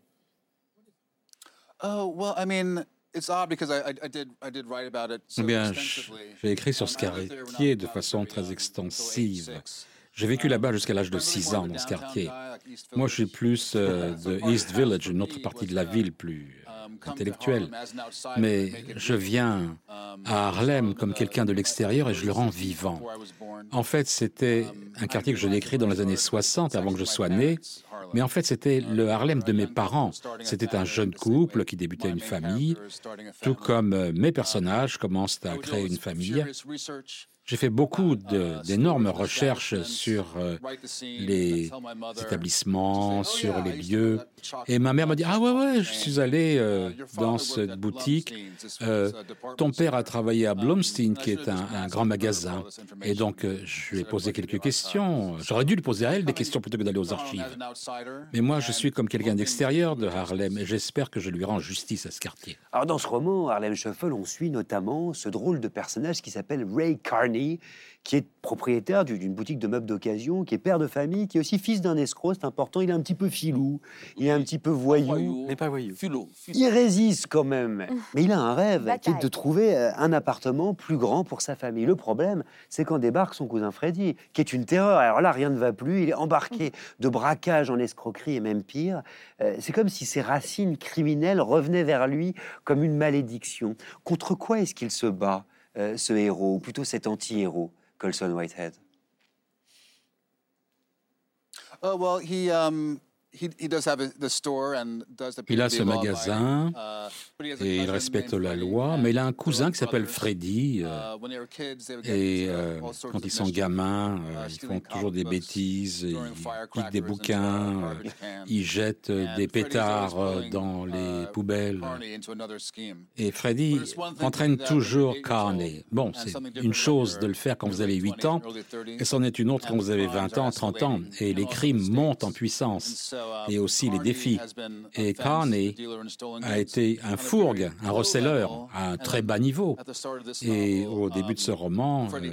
Bien, j'ai écrit sur ce quartier de façon très extensive. J'ai vécu là-bas jusqu'à l'âge de 6 ans dans ce quartier. Moi, je suis plus euh, de East Village, une autre partie de la ville plus intellectuel. Mais je viens à Harlem comme quelqu'un de l'extérieur et je le rends vivant. En fait, c'était un quartier que je décris dans les années 60, avant que je sois né. Mais en fait, c'était le Harlem de mes parents. C'était un jeune couple qui débutait une famille, tout comme mes personnages commencent à créer une famille. J'ai fait beaucoup d'énormes recherches sur euh, les établissements, sur les lieux. Et ma mère m'a dit, ah ouais, ouais, je suis allé euh, dans cette boutique. Euh, ton père a travaillé à Blumstein, qui est un, grand magasin. Et donc, je lui ai posé quelques questions. J'aurais dû lui poser à elle des questions plutôt que d'aller aux archives. Mais moi, je suis comme quelqu'un d'extérieur de Harlem et j'espère que je lui rends justice à ce quartier. Alors, dans ce roman, Harlem Shuffle, on suit notamment ce drôle de personnage qui s'appelle Ray Carney qui est propriétaire d'une boutique de meubles d'occasion, qui est père de famille, qui est aussi fils d'un escroc, c'est important. Il est un petit peu filou, il est un petit peu voyou. Mais pas voyou. Il résiste quand même. Mais il a un rêve, qui est de trouver euh, un appartement plus grand pour sa famille. Le problème, c'est quand débarque son cousin Freddy, qui est une terreur. Alors là, rien ne va plus. Il est embarqué de braquage en escroquerie et même pire. Euh, c'est comme si ses racines criminelles revenaient vers lui comme une malédiction. Contre quoi est-ce qu'il se bat? Euh, ce héros, ou plutôt cet anti-héros, Colson Whitehead? Oh, um, il a ce magasin uh, et il respecte la loi, mais il a un cousin qui s'appelle Freddy. Euh, uh, et euh, quand ils sont gamins, uh, euh, ils font toujours des bêtises, ils piquent des bouquins, ils jettent des pétards dans les poubelles. Et Freddy entraîne toujours Carney. Bon, c'est une chose de le faire quand vous avez 8 ans, et c'en est une autre quand vous avez 20 ans, 30 ans, et les crimes montent en puissance et aussi les défis. Et Carney a été un fourgue, un receleur à un très bas niveau. Et au début de ce roman, euh,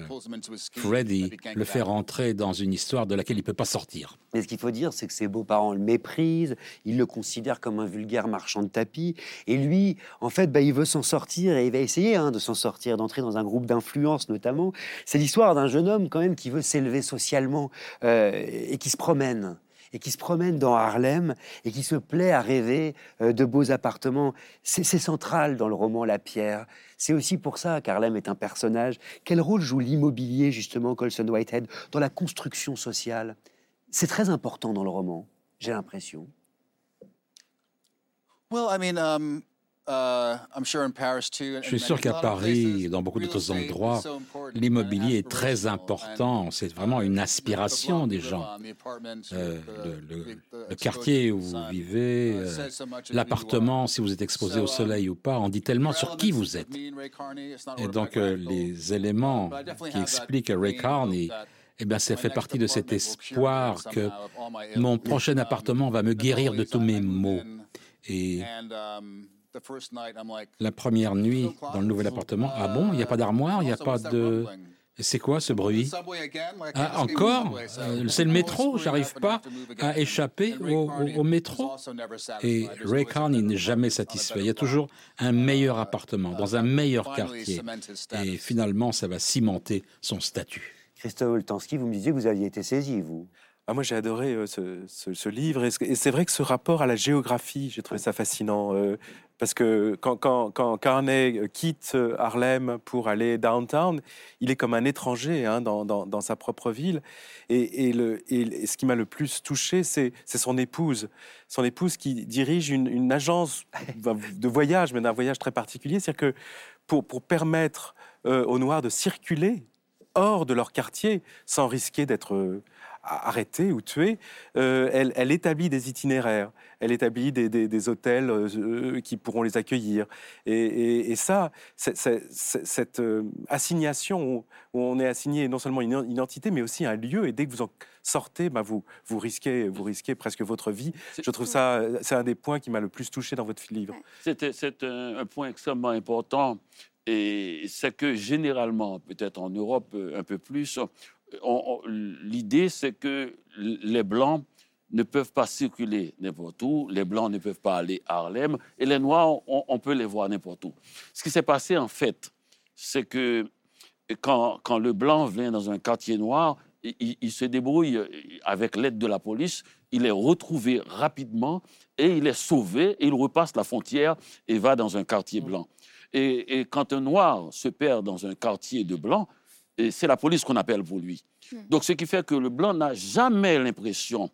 Freddy le fait rentrer dans une histoire de laquelle il ne peut pas sortir. Mais ce qu'il faut dire, c'est que ses beaux-parents le méprisent, ils le considèrent comme un vulgaire marchand de tapis. Et lui, en fait, bah, il veut s'en sortir et il va essayer hein, de s'en sortir, d'entrer dans un groupe d'influence notamment. C'est l'histoire d'un jeune homme quand même qui veut s'élever socialement euh, et qui se promène et qui se promène dans Harlem et qui se plaît à rêver euh, de beaux appartements. C'est central dans le roman La Pierre. C'est aussi pour ça qu'Harlem est un personnage. Quel rôle joue l'immobilier, justement, Colson Whitehead, dans la construction sociale? C'est très important dans le roman, j'ai l'impression. Well, I mean, um, Je suis sûr qu'à Paris et dans beaucoup d'autres endroits, l'immobilier est très important. C'est vraiment une aspiration des gens. Euh, le, quartier où vous vivez, euh, l'appartement, si vous êtes exposé au soleil ou pas, en dit tellement sur qui vous êtes. Et donc euh, les éléments qui expliquent Ray Carney, eh bien, ça fait partie de cet espoir que mon prochain appartement va me guérir de tous mes maux. Et um, la première nuit dans le nouvel appartement, ah bon, il n'y a pas d'armoire, il n'y a pas de... C'est quoi ce bruit Ah, encore euh, C'est le métro, j'arrive pas à échapper au, métro. Et Ray Carney n'est jamais satisfait. Il y a toujours un meilleur appartement, dans un meilleur quartier. Et finalement, ça va cimenter son statut. Christophe Oltanski, vous me disiez que vous aviez été saisi, vous. Ah, moi, j'ai adoré euh, ce, livre. Et c'est vrai que ce rapport à la géographie, j'ai trouvé ça fascinant. Euh, parce que quand, quand, Carney euh, quitte Harlem pour aller downtown, il est comme un étranger hein, dans, sa propre ville. Et, le, et ce qui m'a le plus touché, c'est son épouse. Son épouse qui dirige une, agence de voyage, mais d'un voyage très particulier. C'est-à-dire que pour, pour permettre aux Noirs de circuler hors de leur quartier sans risquer d'être arrêter ou tuer, euh, elle, établit des itinéraires, elle établit des, hôtels euh, qui pourront les accueillir. Et, ça, cette euh, assignation où, on est assigné non seulement une identité, mais aussi un lieu, et dès que vous en sortez, bah, vous, vous, risquez, vous risquez presque votre vie. Je trouve ça, c'est un des points qui m'a le plus touché dans votre livre. C'est un point extrêmement important. Et c'est que généralement, peut-être en Europe un peu plus, l'idée, c'est que les Blancs ne peuvent pas circuler n'importe où, les Blancs ne peuvent pas aller à Harlem, et les Noirs, on, peut les voir n'importe où. Ce qui s'est passé, en fait, c'est que quand, le Blanc vient dans un quartier noir, il, se débrouille avec l'aide de la police, il est retrouvé rapidement et il est sauvé, et il repasse la frontière et va dans un quartier blanc. Et, et quand un Noir se perd dans un quartier de Blanc, c'est la police qu'on appelle pour lui. Hmm. Donc, ce qui fait que le blanc n'a jamais l'impression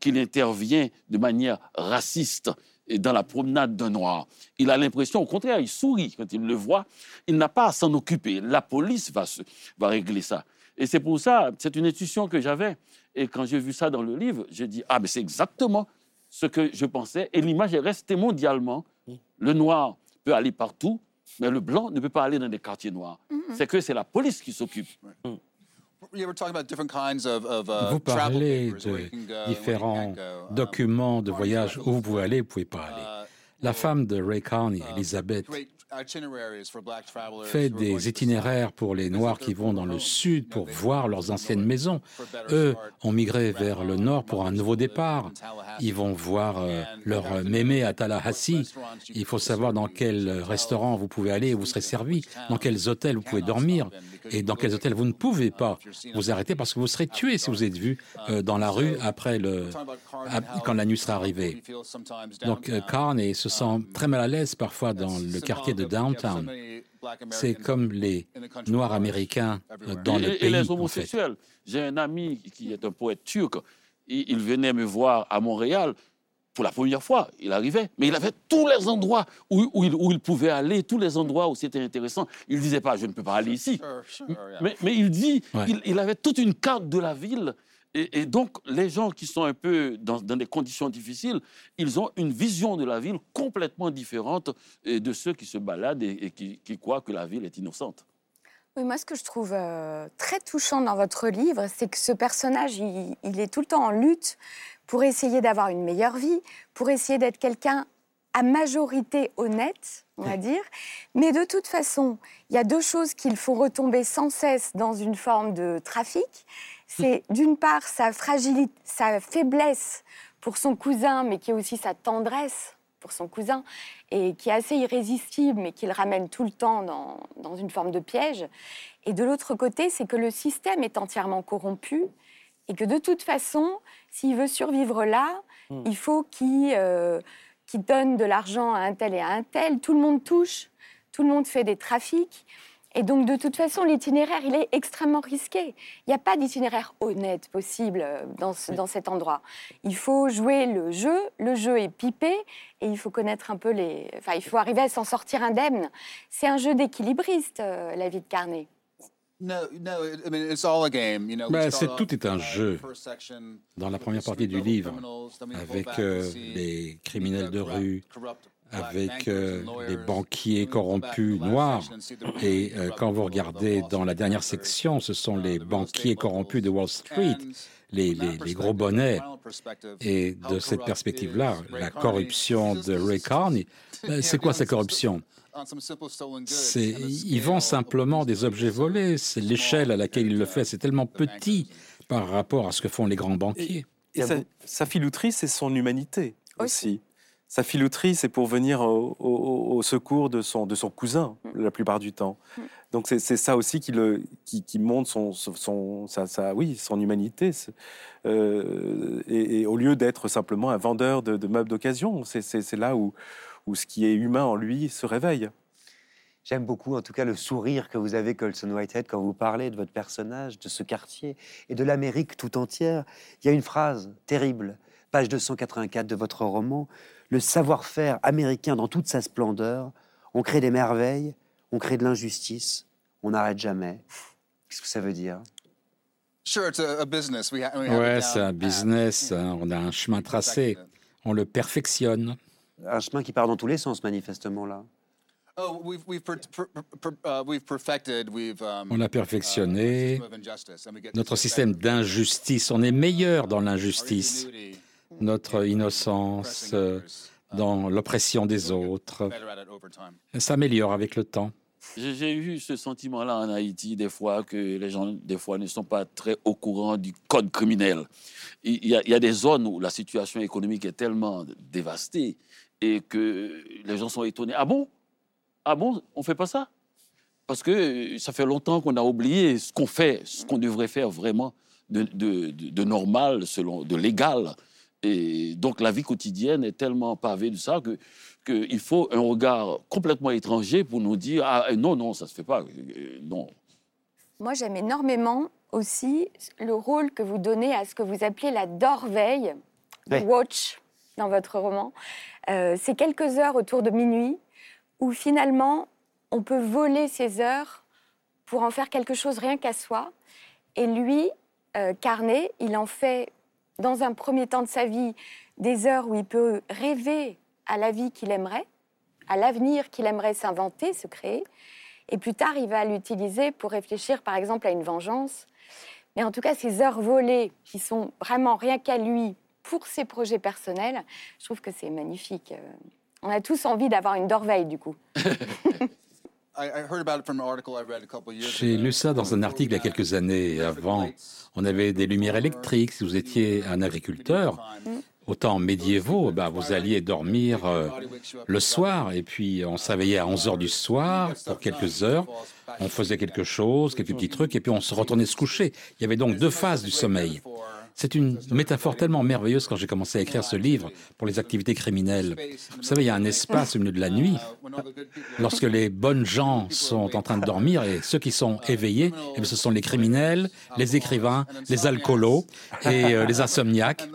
qu'il intervient de manière raciste dans la promenade d'un noir, il a l'impression, au contraire, il sourit quand il le voit. Il n'a pas à s'en occuper. La police va, va régler ça. Et c'est pour ça, c'est une intuition que j'avais. Et quand j'ai vu ça dans le livre, j'ai dit, ah, mais c'est exactement ce que je pensais. Et l'image est restée mondialement. Le noir peut aller partout, mais le blanc ne peut pas aller dans des quartiers noirs. C'est que c'est la police qui s'occupe. Mm. Uh, vous parlez de différents documents de voyage où vous pouvez aller, vous ne pouvez pas aller. Uh, la femme de Ray Carney, uh, Elizabeth, fait des itinéraires pour les Noirs qui vont dans le sud pour voir leurs anciennes maisons. Eux ont migré vers le nord pour un nouveau départ. Ils vont voir euh, leur mémé à Tallahassee. Il faut savoir dans quel restaurant vous pouvez aller et vous serez servi, dans quels hôtels vous pouvez dormir et dans quels hôtels vous ne pouvez pas vous arrêter parce que vous serez tué si vous êtes vu euh, dans la rue après le, quand la nuit sera arrivée. Donc Carney se sent très mal à l'aise parfois dans le quartier de downtown. C'est comme les Noirs américains dans le pays. Et les homosexuels. J'ai un ami qui est un poète turc. Il venait me voir à Montréal pour la première fois. Il arrivait, mais il avait tous les endroits où, où, il, où il, pouvait aller, tous les endroits où c'était intéressant. Il ne disait pas, je ne peux pas aller ici. mais, mais, il dit, il, il, avait toute une carte de la ville et, donc, les gens qui sont un peu dans, des conditions difficiles, ils ont une vision de la ville complètement différente euh, de ceux qui se baladent et, qui, croient que la ville est innocente. Oui, moi, ce que je trouve euh, très touchant dans votre livre, c'est que ce personnage, il, il, est tout le temps en lutte pour essayer d'avoir une meilleure vie, pour essayer d'être quelqu'un à majorité honnête, on va dire. Mais de toute façon, il y a deux choses qu'il faut retomber sans cesse dans une forme de trafic c'est d'une part sa fragilité, sa faiblesse pour son cousin, mais qui est aussi sa tendresse pour son cousin, et qui est assez irrésistible, mais qui le ramène tout le temps dans, dans une forme de piège. Et de l'autre côté, c'est que le système est entièrement corrompu, et que de toute façon, s'il veut survivre là, hmm. il faut qu'il euh, donne de l'argent à un tel et à un tel. Tout le monde touche, tout le monde fait des trafics. Et donc, de toute façon, l'itinéraire, il est extrêmement risqué. Il n'y a pas d'itinéraire honnête possible euh, dans, dans, cet endroit. Il faut jouer le jeu, le jeu est pipé, et il faut connaître un peu les... Enfin, il faut arriver à s'en sortir indemne. C'est un jeu d'équilibriste, euh, la vie de Carnet. C'est tout est un jeu. Dans la première partie du livre, avec euh, les criminels de rue, avec euh, les banquiers corrompus noirs. Et euh, quand vous regardez dans la dernière section, ce sont les banquiers corrompus de Wall Street, les, les, gros bonnets. Et de cette perspective-là, la corruption de Ray Carney, ben, c'est quoi cette corruption? Ils vendent simplement des objets volés. C'est l'échelle à laquelle il le fait. C'est tellement petit par rapport à ce que font les grands banquiers. Et, sa, sa filouterie, c'est son humanité aussi sa filouterie, c'est pour venir au, secours de son, de son cousin, mm. la plupart du temps. Mm. Donc c'est ça aussi qui, le, qui, qui montre son, son, sa, oui, son humanité. Euh, et, au lieu d'être simplement un vendeur de, meubles d'occasion, c'est là où, où ce qui est humain en lui se réveille. J'aime beaucoup, en tout cas, le sourire que vous avez, Colson Whitehead, quand vous parlez de votre personnage, de ce quartier et de l'Amérique tout entière. Il y a une phrase terrible, page 284 de votre roman le savoir-faire américain dans toute sa splendeur. On crée des merveilles, on crée de l'injustice, on n'arrête jamais. Qu'est-ce que ça veut dire? Ouais, c'est un business. Hein. On a un chemin tracé. On le perfectionne. Un chemin qui part dans tous les sens, manifestement, là. Um, on a perfectionné uh, notre système d'injustice. On est meilleur dans l'injustice notre innocence euh, dans l'oppression des autres s'améliore avec le temps. J'ai eu ce sentiment-là en Haïti, des fois, que les gens, des fois, ne sont pas très au courant du code criminel. Il y a, il y a des zones où la situation économique est tellement dévastée et que les gens sont étonnés. Ah bon? Ah bon? On fait pas ça? Parce que ça fait longtemps qu'on a oublié ce qu'on fait, ce qu'on devrait faire vraiment de, de, de, normal, selon, de légal. Et donc la vie quotidienne est tellement pavée de ça que qu'il faut un regard complètement étranger pour nous dire ah non non ça se fait pas euh, non. Moi j'aime énormément aussi le rôle que vous donnez à ce que vous appelez la dorveille, watch dans votre roman. Euh, c'est quelques heures autour de minuit où finalement on peut voler ces heures pour en faire quelque chose rien qu'à soi. Et lui, euh, Carnet, il en fait dans un premier temps de sa vie des heures où il peut rêver à la vie qu'il aimerait, à l'avenir qu'il aimerait s'inventer, se créer. Et plus tard, il va l'utiliser pour réfléchir, par exemple, à une vengeance. Mais en tout cas, ces heures volées, qui sont vraiment rien qu'à lui, pour ses projets personnels, je trouve que c'est magnifique. Euh, on a tous envie d'avoir une Dorveille, du coup. J'ai lu ça dans un article il y a quelques années. Avant, on avait des lumières électriques. Si vous étiez un agriculteur, au temps médiévaux, bah, vous alliez dormir euh, le soir et puis on s'éveillait à 11 heures du soir pour quelques heures. On faisait quelque chose, quelques petits trucs et puis on se retournait se coucher. Il y avait donc deux phases du sommeil. C'est une métaphore tellement merveilleuse quand j'ai commencé à écrire ce livre pour les activités criminelles. Vous savez, il y a un espace au milieu de la nuit, lorsque les bonnes gens sont en train de dormir et ceux qui sont éveillés, eh ce sont les criminels, les écrivains, les alcoolos et euh, les insomniaques.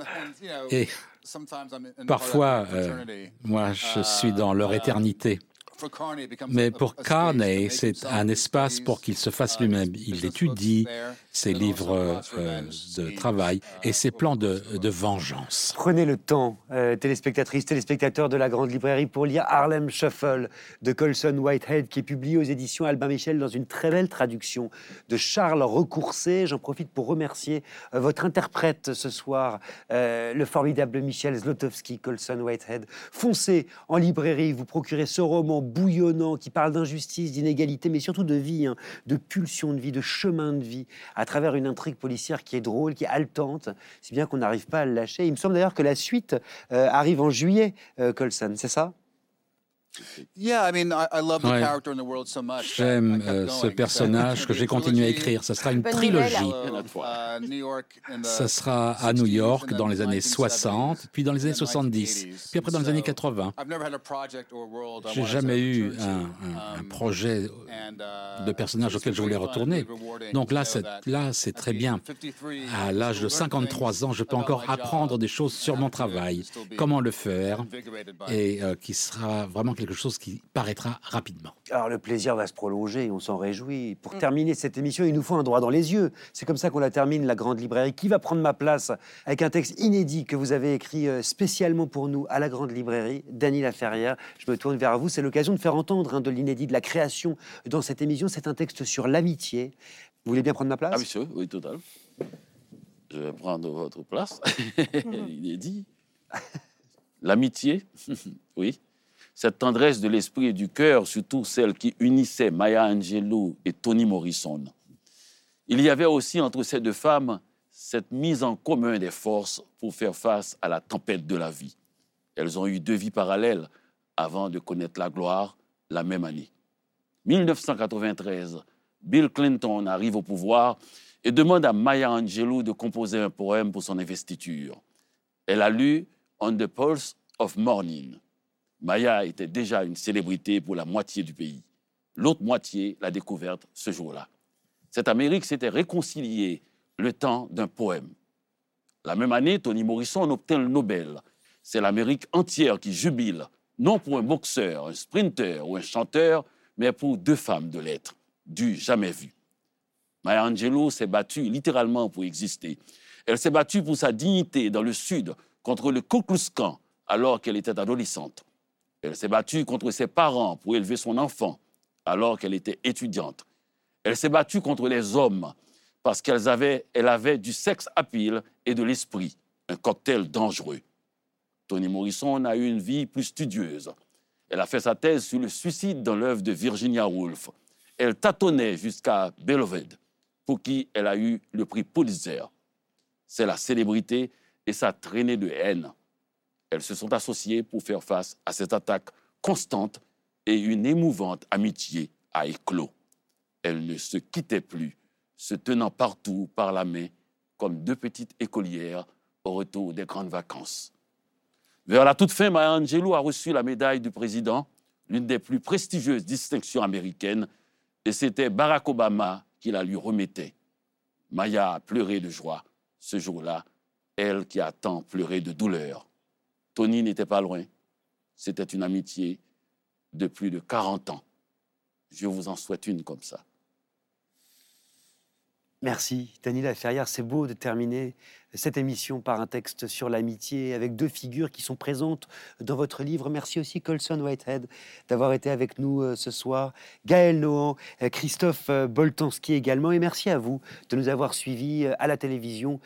Et parfois, euh, moi, je suis dans leur éternité. Mais pour Carney, c'est un espace pour qu'il se fasse lui-même. Il étudie ses livres euh, de travail et ses plans de, vengeance. Prenez le temps, euh, téléspectatrices, téléspectateurs de la Grande Librairie, pour lire Harlem Shuffle de Colson Whitehead, qui est publié aux éditions Albin Michel dans une très belle traduction de Charles Recoursé. J'en profite pour remercier euh, votre interprète ce soir, le formidable Michel Zlotowski, Colson Whitehead. Foncez en librairie, vous procurez ce roman bouillonnant qui parle d'injustice, d'inégalité, mais surtout de vie, hein, de pulsion de vie, de chemin de vie, à travers une intrigue policière qui est drôle, qui est haletante, si bien qu'on n'arrive pas à le lâcher. Il me semble d'ailleurs que la suite euh, arrive en juillet, euh, Colson, c'est ça? J'aime ce personnage que j'ai continué à écrire. Ça sera une trilogie. Ça sera à New York dans les années 60, puis dans les années 70, puis après dans les années 80. J'ai jamais eu un, un, projet de personnage auquel je voulais retourner. Donc là, là, c'est très bien. À l'âge de 53 ans, je peux encore apprendre des choses sur mon travail, comment le faire, et euh, qui sera vraiment quelque chose qui paraîtra rapidement. Alors le plaisir va se prolonger, on s'en réjouit. Pour mm. terminer cette émission, il nous faut un droit dans les yeux. C'est comme ça qu'on la termine, la grande librairie. Qui va prendre ma place avec un texte inédit que vous avez écrit euh, spécialement pour nous à la grande librairie, Dany Laferrière. Je me tourne vers vous. C'est l'occasion de faire entendre hein, de l'inédit, de la création dans cette émission. C'est un texte sur l'amitié. Vous voulez bien prendre ma place? Ah, monsieur, oui, total. Je vais prendre votre place. inédit. L'amitié, oui cette tendresse de l'esprit et du cœur, surtout celle qui unissait Maya Angelou et Toni Morrison. Il y avait aussi entre ces deux femmes cette mise en commun des forces pour faire face à la tempête de la vie. Elles ont eu deux vies parallèles avant de connaître la gloire la même année. 1993, Bill Clinton arrive au pouvoir et demande à Maya Angelou de composer un poème pour son investiture. Elle a lu On the Pulse of Morning. Maya était déjà une célébrité pour la moitié du pays. L'autre moitié l'a découverte ce jour-là. Cette Amérique s'était réconciliée le temps d'un poème. La même année, Toni Morrison obtient le Nobel. C'est l'Amérique entière qui jubile, non pour un boxeur, un sprinter ou un chanteur, mais pour deux femmes de lettres, du jamais vu. Maya Angelou s'est battue littéralement pour exister. Elle s'est battue pour sa dignité dans le Sud contre le Ku Klux Klan alors qu'elle était adolescente. Elle s'est battue contre ses parents pour élever son enfant alors qu'elle était étudiante. Elle s'est battue contre les hommes parce qu'elle avait, elle avait du sexe à pile et de l'esprit, un cocktail dangereux. Toni Morrison a eu une vie plus studieuse. Elle a fait sa thèse sur le suicide dans l'œuvre de Virginia Woolf. Elle tâtonnait jusqu'à Beloved, pour qui elle a eu le prix Pulitzer. C'est la célébrité et sa traînée de haine elles se sont associées pour faire face à cette attaque constante et une émouvante amitié a éclos. Elles ne se quittaient plus, se tenant partout par la main, comme deux petites écolières au retour des grandes vacances. Vers la toute fin, Maya Angelou a reçu la médaille du président, l'une des plus prestigieuses distinctions américaines, et c'était Barack Obama qui la lui remettait. Maya a pleuré de joie ce jour-là, elle qui a tant pleuré de douleur. Tony n'était pas loin. C'était une amitié de plus de 40 ans. Je vous en souhaite une comme ça. Merci, Daniela Ferrière. C'est beau de terminer cette émission par un texte sur l'amitié avec deux figures qui sont présentes dans votre livre. Merci aussi Colson Whitehead d'avoir été avec nous euh, ce soir, Gaël Nohan, euh, Christophe euh, Boltanski également, et merci à vous de nous avoir suivis à la télévision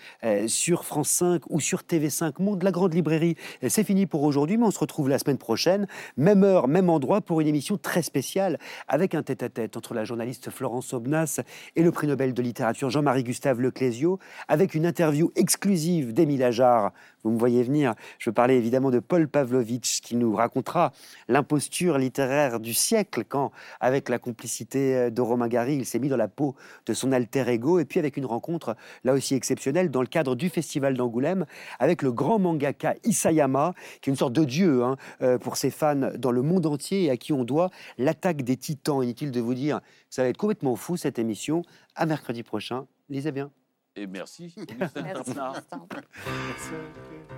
sur France 5 ou sur TV5 Monde, la grande librairie. C'est fini pour aujourd'hui, mais on se retrouve la semaine prochaine, même heure, même endroit, pour une émission très spéciale avec un tête-à-tête entre la journaliste Florence Obnas et le prix Nobel de littérature Jean-Marie Gustave Leclésio, avec une interview exclusive exclusive d'Émile Ajar. Vous me voyez venir. Je parlais évidemment de Paul Pavlovitch qui nous racontera l'imposture littéraire du siècle quand, avec la complicité euh, de Romain Gary, il s'est mis dans la peau de son alter ego. Et puis avec une rencontre là aussi exceptionnelle dans le cadre du Festival d'Angoulême avec le grand mangaka Isayama, qui est une sorte de dieu hein, euh, pour ses fans dans le monde entier et à qui on doit l'attaque des titans. Inutile de vous dire, ça va être complètement fou cette émission. À mercredi prochain. Lisez bien. Et merci. merci.